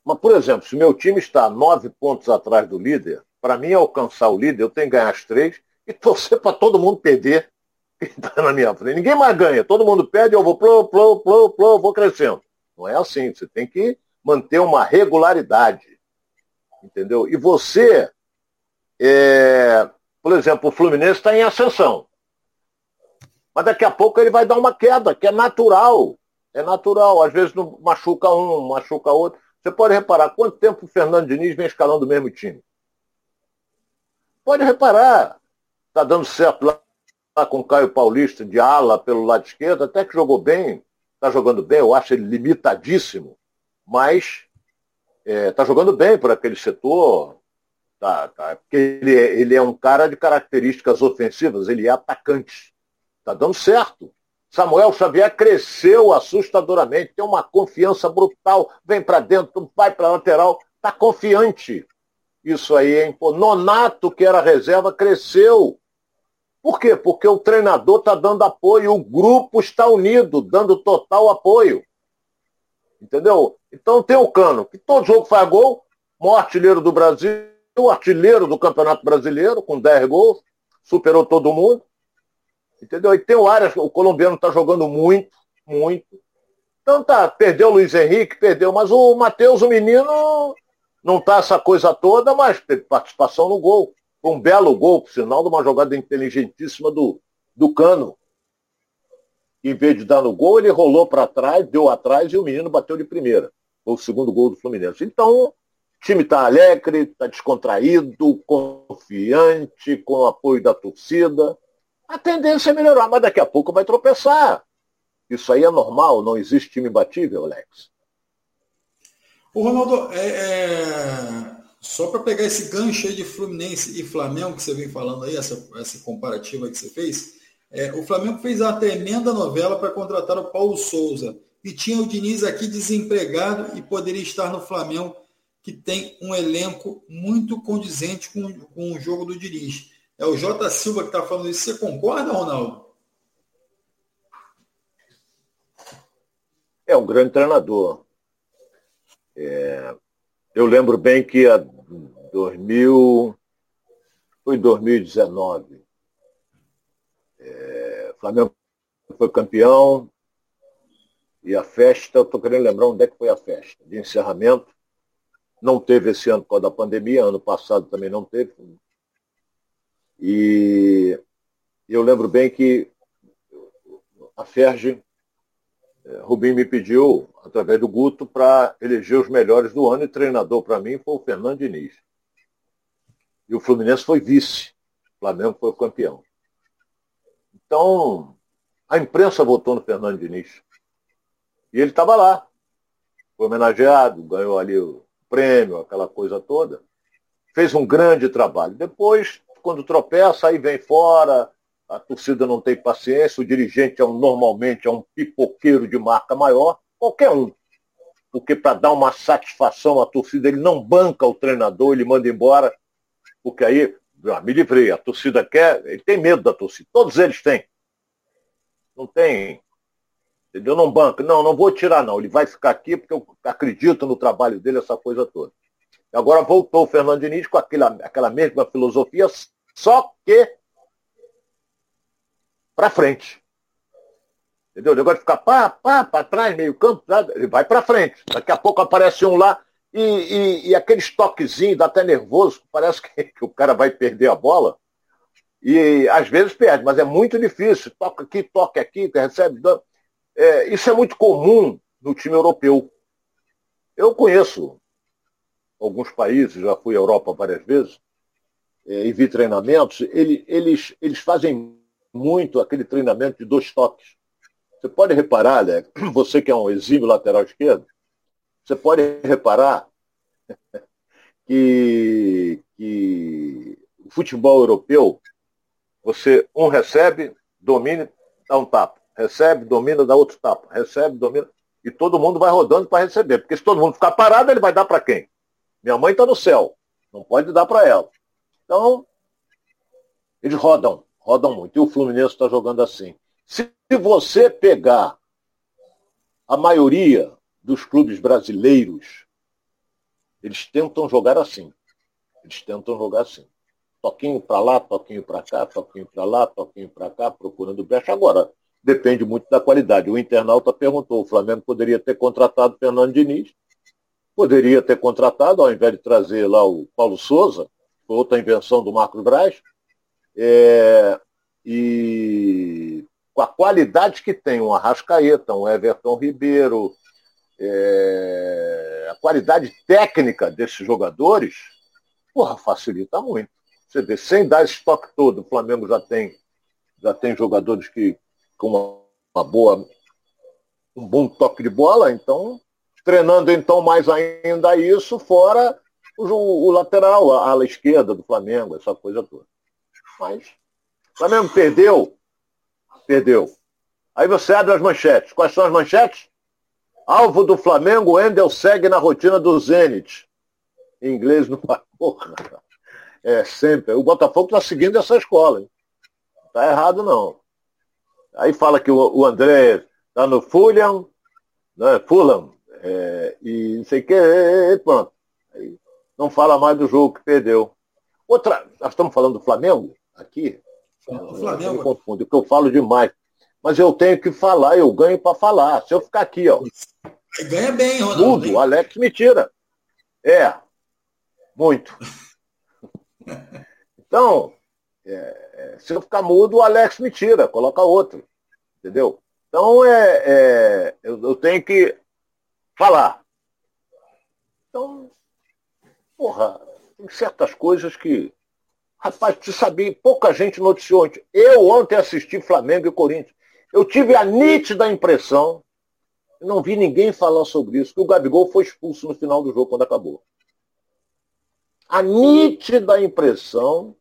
Mas, por exemplo, se meu time está nove pontos atrás do líder, para mim alcançar o líder, eu tenho que ganhar as três e torcer para todo mundo perder está na minha frente. Ninguém mais ganha, todo mundo perde, eu vou plô, plô, plô, plô, vou crescendo. Não é assim, você tem que manter uma regularidade. Entendeu? E você, é, por exemplo, o Fluminense está em ascensão. Mas daqui a pouco ele vai dar uma queda, que é natural. É natural. Às vezes não machuca um, machuca outro. Você pode reparar quanto tempo o Fernando Diniz vem escalando o mesmo time. Pode reparar. Está dando certo lá, lá com o Caio Paulista de ala pelo lado esquerdo, até que jogou bem. Está jogando bem, eu acho ele limitadíssimo. Mas está é, tá jogando bem por aquele setor. Tá, tá, porque ele, é, ele é um cara de características ofensivas, ele é atacante. Está dando certo. Samuel Xavier cresceu assustadoramente, tem uma confiança brutal, vem para dentro, vai para lateral, está confiante. Isso aí, hein? Pô, Nonato, que era reserva, cresceu. Por quê? Porque o treinador está dando apoio, o grupo está unido, dando total apoio. Entendeu? Então tem o Cano, que todo jogo faz gol, maior artilheiro do Brasil, artilheiro do Campeonato Brasileiro, com 10 gols, superou todo mundo. Entendeu? E tem o Arias, o colombiano está jogando muito, muito. Então tá, perdeu o Luiz Henrique, perdeu, mas o Matheus, o menino, não tá essa coisa toda, mas teve participação no gol. Foi um belo gol, por sinal, de uma jogada inteligentíssima do, do Cano. Em vez de dar no gol, ele rolou para trás, deu atrás e o menino bateu de primeira. O segundo gol do Fluminense. Então, o time está alegre, está descontraído, confiante, com o apoio da torcida a tendência é melhorar, mas daqui a pouco vai tropeçar. Isso aí é normal, não existe time imbatível, Alex. O Ronaldo, é, é... só para pegar esse gancho aí de Fluminense e Flamengo que você vem falando aí, essa, essa comparativa que você fez, é, o Flamengo fez uma tremenda novela para contratar o Paulo Souza e tinha o Diniz aqui desempregado e poderia estar no Flamengo, que tem um elenco muito condizente com, com o jogo do Diniz. É o J. Silva que está falando isso. Você concorda, Ronaldo? É um grande treinador. É, eu lembro bem que a 2000, foi 2019. É, Flamengo foi campeão e a festa, eu estou querendo lembrar onde é que foi a festa, de encerramento. Não teve esse ano por causa da pandemia, ano passado também não teve, e eu lembro bem que a Ferge, é, Rubinho me pediu, através do Guto, para eleger os melhores do ano e treinador para mim foi o Fernando Diniz. E o Fluminense foi vice. O Flamengo foi o campeão. Então, a imprensa votou no Fernando Diniz. E ele estava lá. Foi homenageado, ganhou ali o prêmio, aquela coisa toda. Fez um grande trabalho. Depois, quando tropeça, aí vem fora, a torcida não tem paciência, o dirigente é um, normalmente é um pipoqueiro de marca maior, qualquer um. Porque para dar uma satisfação à torcida, ele não banca o treinador, ele manda embora, porque aí, ah, me livrei, a torcida quer, ele tem medo da torcida, todos eles têm. Não tem, entendeu? Não banca, não, não vou tirar não, ele vai ficar aqui porque eu acredito no trabalho dele, essa coisa toda. Agora voltou o Fernando Diniz com aquela, aquela mesma filosofia, só que para frente. Entendeu? O negócio de ficar pá, pá, para trás, meio campo, ele vai para frente. Daqui a pouco aparece um lá e, e, e aqueles toquezinhos, dá até nervoso, parece que, que, o cara vai perder a bola. E às vezes perde, mas é muito difícil. Toca aqui, toca aqui, recebe. É, isso é muito comum no time europeu. Eu conheço alguns países, já fui à Europa várias vezes, é, e vi treinamentos, ele, eles, eles fazem muito aquele treinamento de dois toques. Você pode reparar, né? você que é um exímio lateral esquerdo, você pode reparar que, que o futebol europeu, você um recebe, domina, dá um tapa. Recebe, domina, dá outro tapa. Recebe, domina. E todo mundo vai rodando para receber. Porque se todo mundo ficar parado, ele vai dar para quem? Minha mãe está no céu. Não pode dar para ela. Então, eles rodam rodam muito. E o Fluminense está jogando assim. Se você pegar a maioria dos clubes brasileiros, eles tentam jogar assim. Eles tentam jogar assim. Toquinho para lá, toquinho para cá, toquinho para lá, toquinho para cá, procurando brecha. Agora, depende muito da qualidade. O internauta perguntou, o Flamengo poderia ter contratado Fernando Diniz, poderia ter contratado, ao invés de trazer lá o Paulo Souza, outra invenção do Marcos Braz, é, e com a qualidade que tem um Arrascaeta, um Everton Ribeiro, é, a qualidade técnica desses jogadores, porra, facilita muito. Você vê, sem dar esse toque todo, o Flamengo já tem, já tem jogadores que com uma, boa, um bom toque de bola, então, treinando então mais ainda isso, fora o, o lateral, a ala esquerda do Flamengo, essa coisa toda. Mas o Flamengo perdeu? Perdeu. Aí você abre as manchetes. Quais são as manchetes? Alvo do Flamengo, Endel segue na rotina do Zenit. Em inglês não vai. Porra. É sempre. O Botafogo está seguindo essa escola. Hein? Tá errado não. Aí fala que o, André está no Fulham, né? Fulham, é, e não sei o que, pronto. Aí não fala mais do jogo que perdeu. Outra, nós estamos falando do Flamengo? aqui. O Flamengo. Eu confundo, porque eu falo demais. Mas eu tenho que falar, eu ganho para falar. Se eu ficar aqui, ó. Ganha bem, Ronaldo. Mudo, Alex me tira. É. Muito. Então, é, é, se eu ficar mudo, o Alex me tira, coloca outro. Entendeu? Então, é, é eu, eu tenho que falar. Então, porra, tem certas coisas que Rapaz, você sabia, pouca gente noticiou ontem. Eu ontem assisti Flamengo e Corinthians. Eu tive a nítida impressão, não vi ninguém falar sobre isso, que o Gabigol foi expulso no final do jogo, quando acabou. A nítida impressão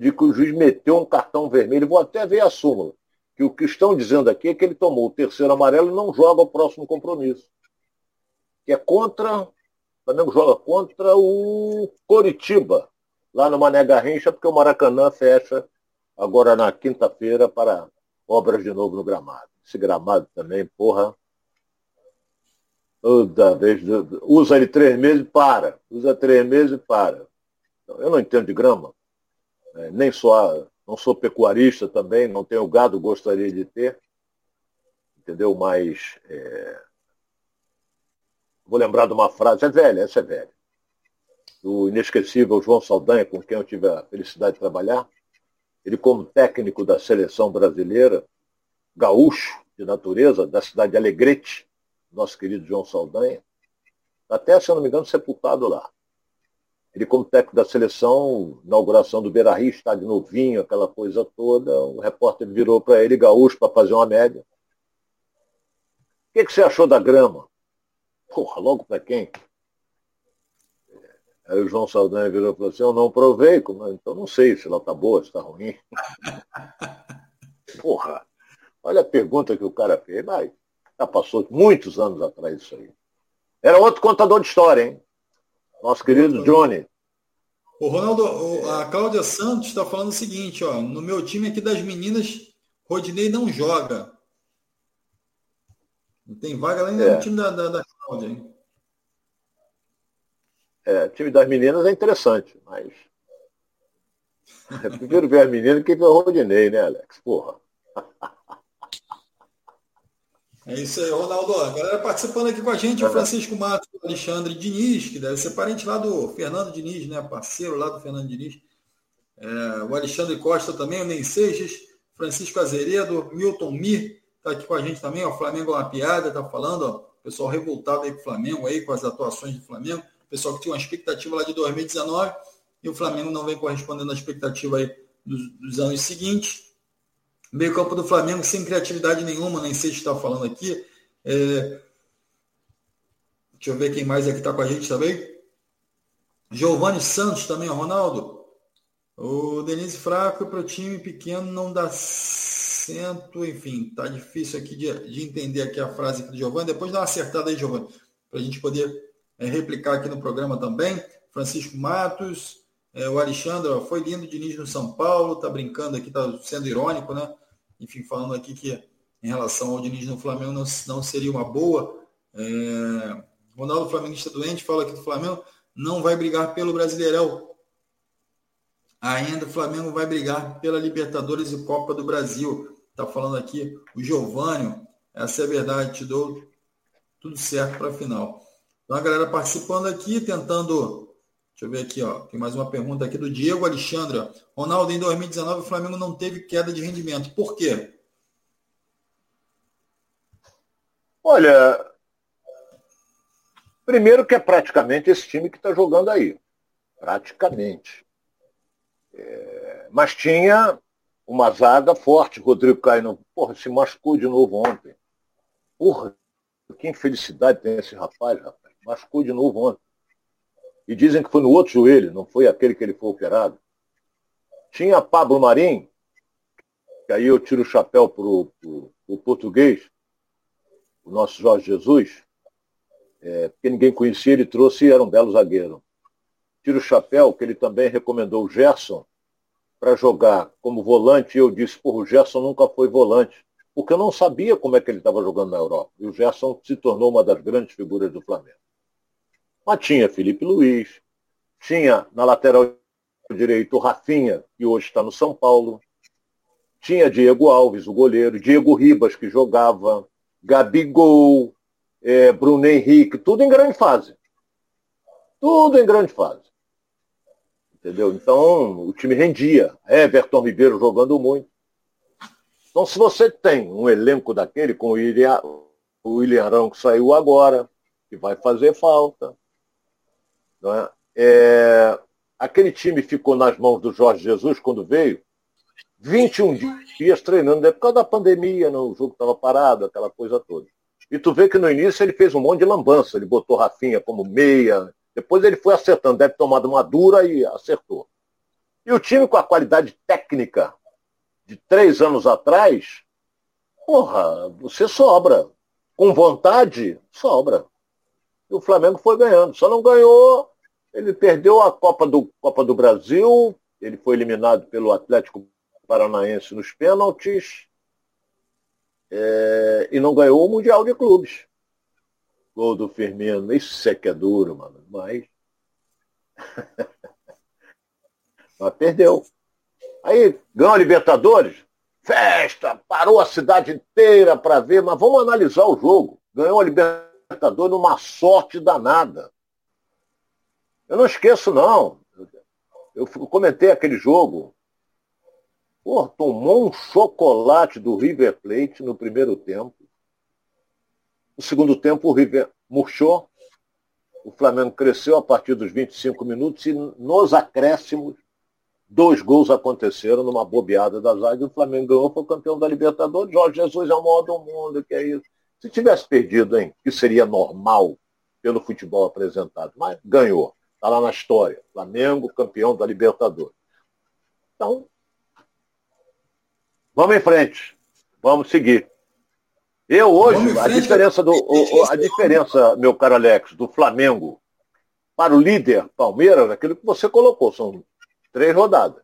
de que o juiz meteu um cartão vermelho, vou até ver a súmula, que o que estão dizendo aqui é que ele tomou o terceiro amarelo e não joga o próximo compromisso. Que é contra, o Flamengo joga contra o Coritiba, lá no Mané Garrincha, porque o Maracanã fecha agora na quinta-feira para obras de novo no gramado. Esse gramado também, porra. Toda vez. Usa ele três meses e para. Usa três meses e para. Eu não entendo de grama. É, nem só. Não sou pecuarista também, não tenho gado, gostaria de ter. Entendeu? Mas. É... Vou lembrar de uma frase, é velha, essa é velha do inesquecível João Saldanha, com quem eu tive a felicidade de trabalhar. Ele, como técnico da seleção brasileira, gaúcho, de natureza da cidade de Alegrete, nosso querido João Saldanha, até, se eu não me engano, sepultado lá. Ele, como técnico da seleção, inauguração do Beira Rio, estádio novinho, aquela coisa toda, o repórter virou para ele, gaúcho, para fazer uma média. O que, que você achou da grama? Porra, logo para quem? Aí o João Saldanha virou e falou assim, eu não provei, então não sei se ela está boa, se está ruim. Porra, olha a pergunta que o cara fez, mas já passou muitos anos atrás isso aí. Era outro contador de história, hein? Nosso querido Johnny. O Ronaldo, a Cláudia Santos está falando o seguinte, ó, no meu time aqui das meninas, Rodinei não joga. Não tem vaga lá é. no time da, da, da Cláudia, hein? É, o time das meninas é interessante, mas. Prefiro ver as meninas que ver o Rodinei, né, Alex? Porra. É isso aí, Ronaldo. A galera participando aqui com a gente, o Francisco Matos, o Alexandre Diniz, que deve ser parente lá do Fernando Diniz, né? Parceiro lá do Fernando Diniz. É, o Alexandre Costa também, o Ney Seixas, Francisco Azeredo, Milton Mir, está aqui com a gente também, o Flamengo é uma piada, tá falando, ó, pessoal revoltado aí com o Flamengo aí, com as atuações do Flamengo, pessoal que tinha uma expectativa lá de 2019 e o Flamengo não vem correspondendo à expectativa aí dos, dos anos seguintes. Meio campo do Flamengo sem criatividade nenhuma, nem sei se está falando aqui. É... Deixa eu ver quem mais aqui está com a gente também. Giovanni Santos também, Ronaldo. O Denise Fraco para o time pequeno não dá cento, enfim, tá difícil aqui de, de entender aqui a frase do Giovanni. Depois dá uma acertada aí, Giovanni, para a gente poder é, replicar aqui no programa também. Francisco Matos, é, o Alexandre, ó, foi lindo Diniz no São Paulo, tá brincando aqui, tá sendo irônico, né? Enfim, falando aqui que em relação ao Diniz no Flamengo não, não seria uma boa. É, Ronaldo Flamenguista doente fala aqui do Flamengo não vai brigar pelo Brasileirão. Ainda o Flamengo vai brigar pela Libertadores e Copa do Brasil. Está falando aqui o Giovanni. Essa é a verdade. Te dou tudo certo para a final. Então a galera participando aqui, tentando Deixa eu ver aqui, ó. Tem mais uma pergunta aqui do Diego Alexandre. Ronaldo, em 2019 o Flamengo não teve queda de rendimento. Por quê? Olha, primeiro que é praticamente esse time que está jogando aí. Praticamente. É, mas tinha uma zaga forte. Rodrigo Caio porra, se machucou de novo ontem. Porra, que infelicidade tem esse rapaz, rapaz. Machucou de novo ontem. E dizem que foi no outro joelho, não foi aquele que ele foi operado. Tinha Pablo Marim, que aí eu tiro o chapéu para o português, o nosso Jorge Jesus, é, porque ninguém conhecia, ele trouxe e era um belo zagueiro. Tiro o chapéu, que ele também recomendou o Gerson para jogar como volante, e eu disse, porra, o Gerson nunca foi volante, porque eu não sabia como é que ele estava jogando na Europa. E o Gerson se tornou uma das grandes figuras do Flamengo. Mas tinha Felipe Luiz, tinha na lateral direito o Rafinha, que hoje está no São Paulo, tinha Diego Alves, o goleiro, Diego Ribas, que jogava, Gabigol, é, Bruno Henrique, tudo em grande fase. Tudo em grande fase. Entendeu? Então, o time rendia. Everton Ribeiro jogando muito. Então, se você tem um elenco daquele, com o William, Arão que saiu agora, que vai fazer falta, é? É, aquele time ficou nas mãos do Jorge Jesus quando veio, 21 dias treinando, é por causa da pandemia, não, o jogo estava parado, aquela coisa toda. E tu vê que no início ele fez um monte de lambança, ele botou Rafinha como meia, depois ele foi acertando, deve tomado uma dura e acertou. E o time com a qualidade técnica de três anos atrás, porra, você sobra. Com vontade, sobra. E o Flamengo foi ganhando. Só não ganhou, ele perdeu a Copa do, Copa do Brasil, ele foi eliminado pelo Atlético Paranaense nos pênaltis é, e não ganhou o Mundial de Clubes. Gol do Firmino. Isso é que é duro, mano. Mas. mas perdeu. Aí ganhou a Libertadores, festa, parou a cidade inteira para ver, mas vamos analisar o jogo. Ganhou a Libertadores Libertadores numa sorte danada. Eu não esqueço, não. Eu comentei aquele jogo. Pô, tomou um chocolate do River Plate no primeiro tempo. No segundo tempo, o River murchou. O Flamengo cresceu a partir dos 25 minutos e nos acréscimos, dois gols aconteceram numa bobeada da zaga o Flamengo ganhou, foi campeão da Libertadores. Jorge Jesus é o maior do mundo, que é isso. Se tivesse perdido, hein, que seria normal pelo futebol apresentado, mas ganhou. Está lá na história. Flamengo, campeão da Libertadores. Então, vamos em frente. Vamos seguir. Eu hoje, a diferença do. A diferença, meu caro Alex, do Flamengo para o líder Palmeiras, é aquilo que você colocou, são três rodadas.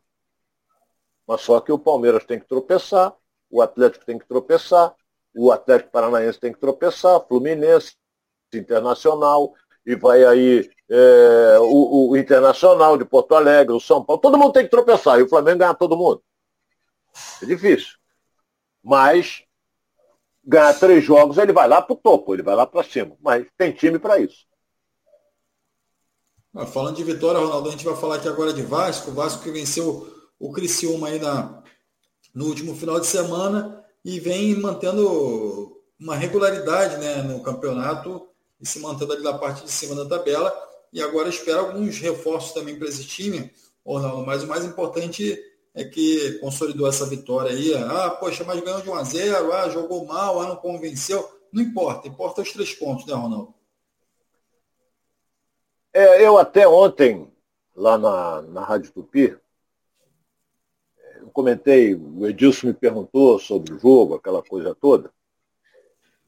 Mas só que o Palmeiras tem que tropeçar, o Atlético tem que tropeçar, o Atlético Paranaense tem que tropeçar, Fluminense, Internacional, e vai aí é, o, o, Internacional de Porto Alegre, o São Paulo, todo mundo tem que tropeçar, e o Flamengo ganhar todo mundo. É difícil. Mas ganhar três jogos, ele vai lá para o topo, ele vai lá para cima. Mas tem time para isso. Ah, falando de vitória, Ronaldo, a gente vai falar aqui agora de Vasco. O Vasco que venceu o Criciúma aí na, no último final de semana e vem mantendo uma regularidade né, no campeonato e se mantendo ali na parte de cima da tabela. E agora espera alguns reforços também para esse time, Ronaldo. Mas o mais importante é que consolidou essa vitória aí. Ah, poxa, mas ganhou de 1 a 0, ah, jogou mal, ah, não convenceu. Não importa, importa os três pontos, né, Ronaldo? É, eu até ontem, lá na, na Rádio Tupi, eu comentei, o Edilson me perguntou sobre o jogo, aquela coisa toda.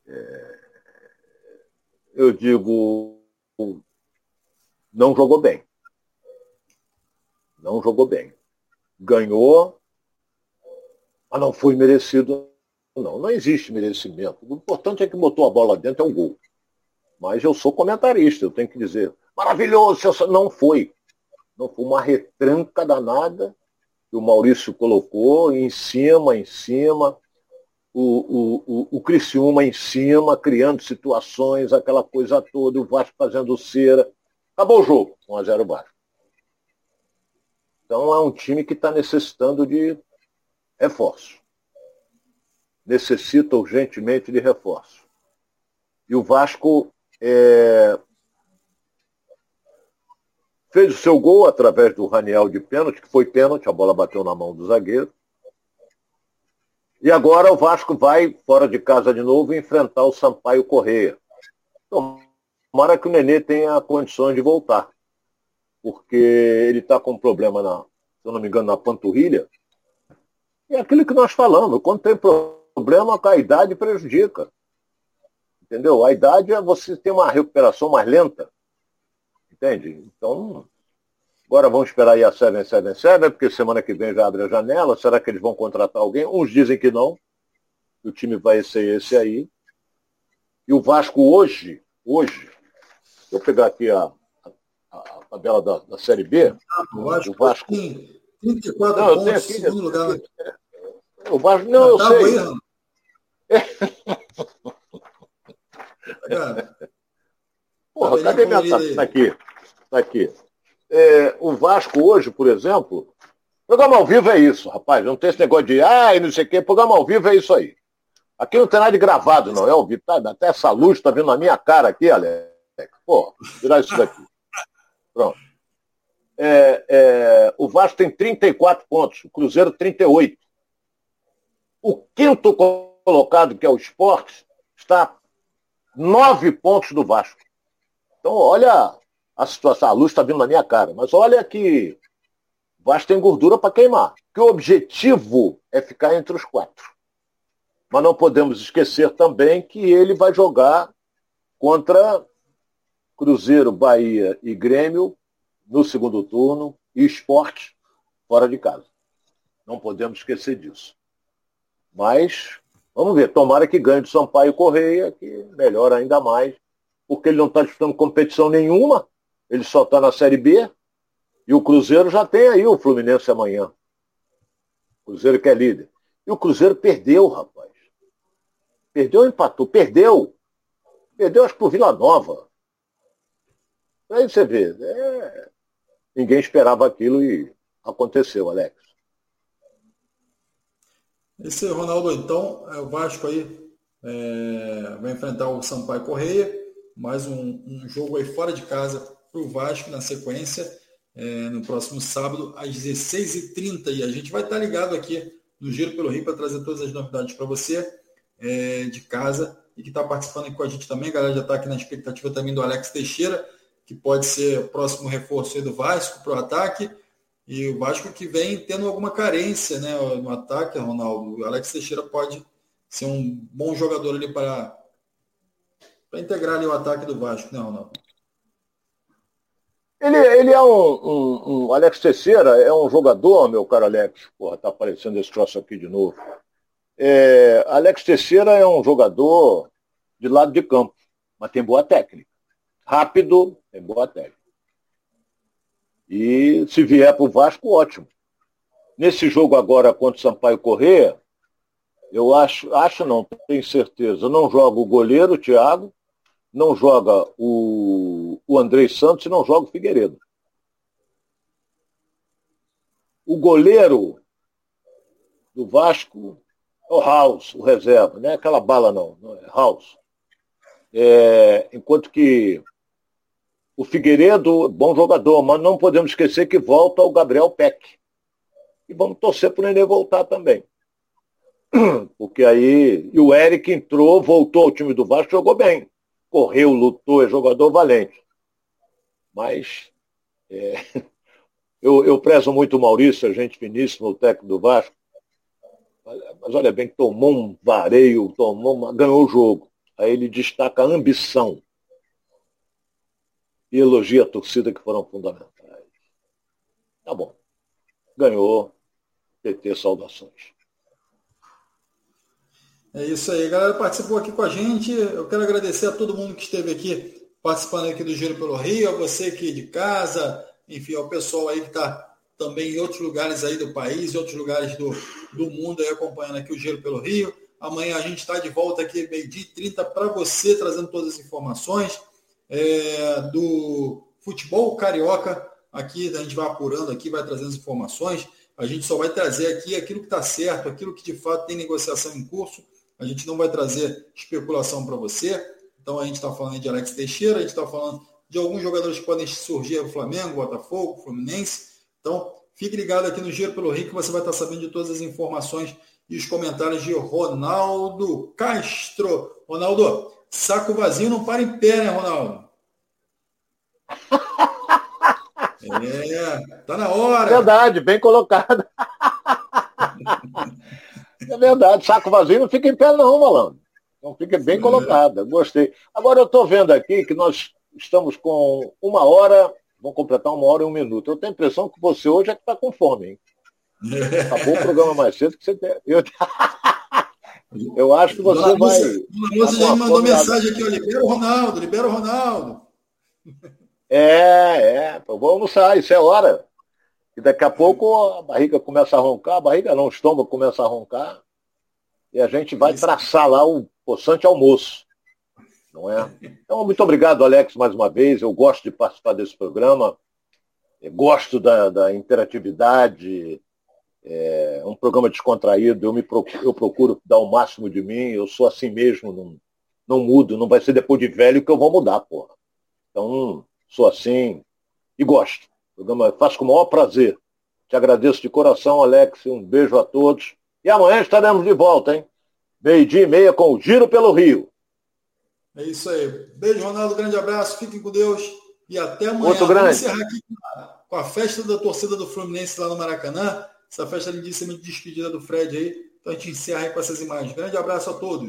É, eu digo, não jogou bem. Não jogou bem ganhou, mas não foi merecido. Não, não existe merecimento. O importante é que botou a bola dentro, é um gol. Mas eu sou comentarista, eu tenho que dizer, maravilhoso, não foi. Não foi uma retranca danada que o Maurício colocou em cima, em cima, o, o, o, o Criciúma em cima, criando situações, aquela coisa toda, o Vasco fazendo cera. Acabou o jogo, 1x0 Vasco. Então é um time que está necessitando de reforço. Necessita urgentemente de reforço. E o Vasco é, fez o seu gol através do Raniel de pênalti, que foi pênalti, a bola bateu na mão do zagueiro. E agora o Vasco vai, fora de casa de novo, enfrentar o Sampaio Correia. Tomara que o Nenê tenha condições de voltar porque ele está com um problema, na, se eu não me engano, na panturrilha. E é aquilo que nós falamos, quando tem problema, a idade prejudica. Entendeu? A idade é você ter uma recuperação mais lenta. Entende? Então, agora vamos esperar aí a 777, porque semana que vem já abre a janela. Será que eles vão contratar alguém? Uns dizem que não. O time vai ser esse aí. E o Vasco hoje, hoje, vou pegar aqui a, a tabela da, da Série B, o Vasco, o Vasco 34 não, pontos, aqui, segundo lugar. O Vasco, não, eu sei. Aí, Porra, cadê minha taça? Tá aqui. Tá aqui. É, o Vasco hoje, por exemplo, programa ao vivo é isso, rapaz. Não tem esse negócio de ai, não sei o quê. Programa ao vivo é isso aí. Aqui não tem nada de gravado, não é ao vivo. Tá? Até essa luz tá vindo na minha cara aqui, Alex. Pô, tirar isso daqui. Pronto. É, é, o Vasco tem 34 pontos, o Cruzeiro 38. O quinto colocado, que é o Esporte, está nove pontos do Vasco. Então, olha a situação. A luz está vindo na minha cara, mas olha que Vasco tem gordura para queimar. Que o objetivo é ficar entre os quatro. Mas não podemos esquecer também que ele vai jogar contra Cruzeiro, Bahia e Grêmio no segundo turno e esporte fora de casa. Não podemos esquecer disso. Mas, vamos ver, tomara que ganhe do Sampaio Correia, que melhora ainda mais, porque ele não está disputando competição nenhuma, ele só está na Série B, e o Cruzeiro já tem aí o Fluminense amanhã. O Cruzeiro que é líder. E o Cruzeiro perdeu, rapaz. Perdeu ou empatou? Perdeu. Perdeu, acho que pro Vila Nova. Aí você vê, é... ninguém esperava aquilo e aconteceu, Alex. Esse Ronaldo, então, é o Vasco aí é, vai enfrentar o Sampaio Correia, mais um, um jogo aí fora de casa para o Vasco na sequência, é, no próximo sábado, às 16h30. E a gente vai estar ligado aqui no Giro pelo Rio para trazer todas as novidades para você é, de casa e que está participando aqui com a gente também. A galera já está aqui na expectativa também do Alex Teixeira, que pode ser o próximo reforço do Vasco para o ataque. E o Vasco que vem tendo alguma carência né, no ataque, Ronaldo. O Alex Teixeira pode ser um bom jogador ali para, para integrar ali o ataque do Vasco, né, Ronaldo? Ele, ele é um, um, um, Alex Teixeira é um jogador, meu caro Alex. Porra, tá aparecendo esse troço aqui de novo. É, Alex Teixeira é um jogador de lado de campo, mas tem boa técnica. Rápido, tem boa técnica. E se vier para o Vasco, ótimo. Nesse jogo agora contra o Sampaio Corrêa, eu acho, acho não, tenho certeza, não joga o goleiro, o Thiago, não joga o, o Andrei Santos e não joga o Figueiredo. O goleiro do Vasco é o House, o reserva, não é aquela bala não, não é House. É, enquanto que o Figueiredo, bom jogador, mas não podemos esquecer que volta o Gabriel Peck. E vamos torcer para o Nenê voltar também. Porque aí. E o Eric entrou, voltou ao time do Vasco, jogou bem. Correu, lutou, é jogador valente. Mas. É, eu, eu prezo muito o Maurício, a gente finíssimo, o técnico do Vasco. Mas olha bem, tomou um vareio, tomou uma, ganhou o jogo. Aí ele destaca a ambição e elogia a torcida que foram fundamentais. Tá bom. Ganhou. PT, saudações. É isso aí, galera participou aqui com a gente. Eu quero agradecer a todo mundo que esteve aqui participando aqui do Giro pelo Rio, a você aqui de casa, enfim, ao pessoal aí que está também em outros lugares aí do país, em outros lugares do, do mundo aí acompanhando aqui o Giro pelo Rio. Amanhã a gente está de volta aqui, meio-dia e 30, para você, trazendo todas as informações é, do futebol carioca. Aqui a gente vai apurando aqui, vai trazendo as informações. A gente só vai trazer aqui aquilo que está certo, aquilo que de fato tem negociação em curso. A gente não vai trazer especulação para você. Então a gente está falando de Alex Teixeira, a gente está falando de alguns jogadores que podem surgir Flamengo, Botafogo, Fluminense. Então, fique ligado aqui no Giro pelo Rio que você vai estar sabendo de todas as informações e os comentários de Ronaldo Castro. Ronaldo, saco vazio não para em pé, né, Ronaldo? É, tá na hora. Verdade, bem colocado. É verdade, saco vazio não fica em pé não, malandro. Não fica bem colocado, gostei. Agora eu estou vendo aqui que nós estamos com uma hora, vamos completar uma hora e um minuto. Eu tenho a impressão que você hoje é que está com fome, hein? Acabou o programa mais cedo que você tem. Eu... Eu acho que você vai. Dona Lúcia já me mandou mensagem aqui, ó, libera o Ronaldo, libera o Ronaldo. É, é, vamos almoçar, isso é hora. E daqui a pouco a barriga começa a roncar, a barriga não, o estômago começa a roncar, e a gente vai traçar lá o possante almoço. Não é? Então, muito obrigado, Alex, mais uma vez. Eu gosto de participar desse programa, eu gosto da, da interatividade, é um programa descontraído, eu, me procuro, eu procuro dar o máximo de mim, eu sou assim mesmo, não, não mudo, não vai ser depois de velho que eu vou mudar, porra. Então, sou assim e gosto. Programa faço com o maior prazer. Te agradeço de coração, Alex, um beijo a todos. E amanhã estaremos de volta, hein? Meio-dia e meia com o Giro pelo Rio. É isso aí. Beijo, Ronaldo. Grande abraço. Fiquem com Deus. E até amanhã. Muito grande. Vamos encerrar aqui com a festa da torcida do Fluminense lá no Maracanã. Essa festa lindíssima de despedida do Fred aí. Então a gente encerra aí com essas imagens. Grande abraço a todos.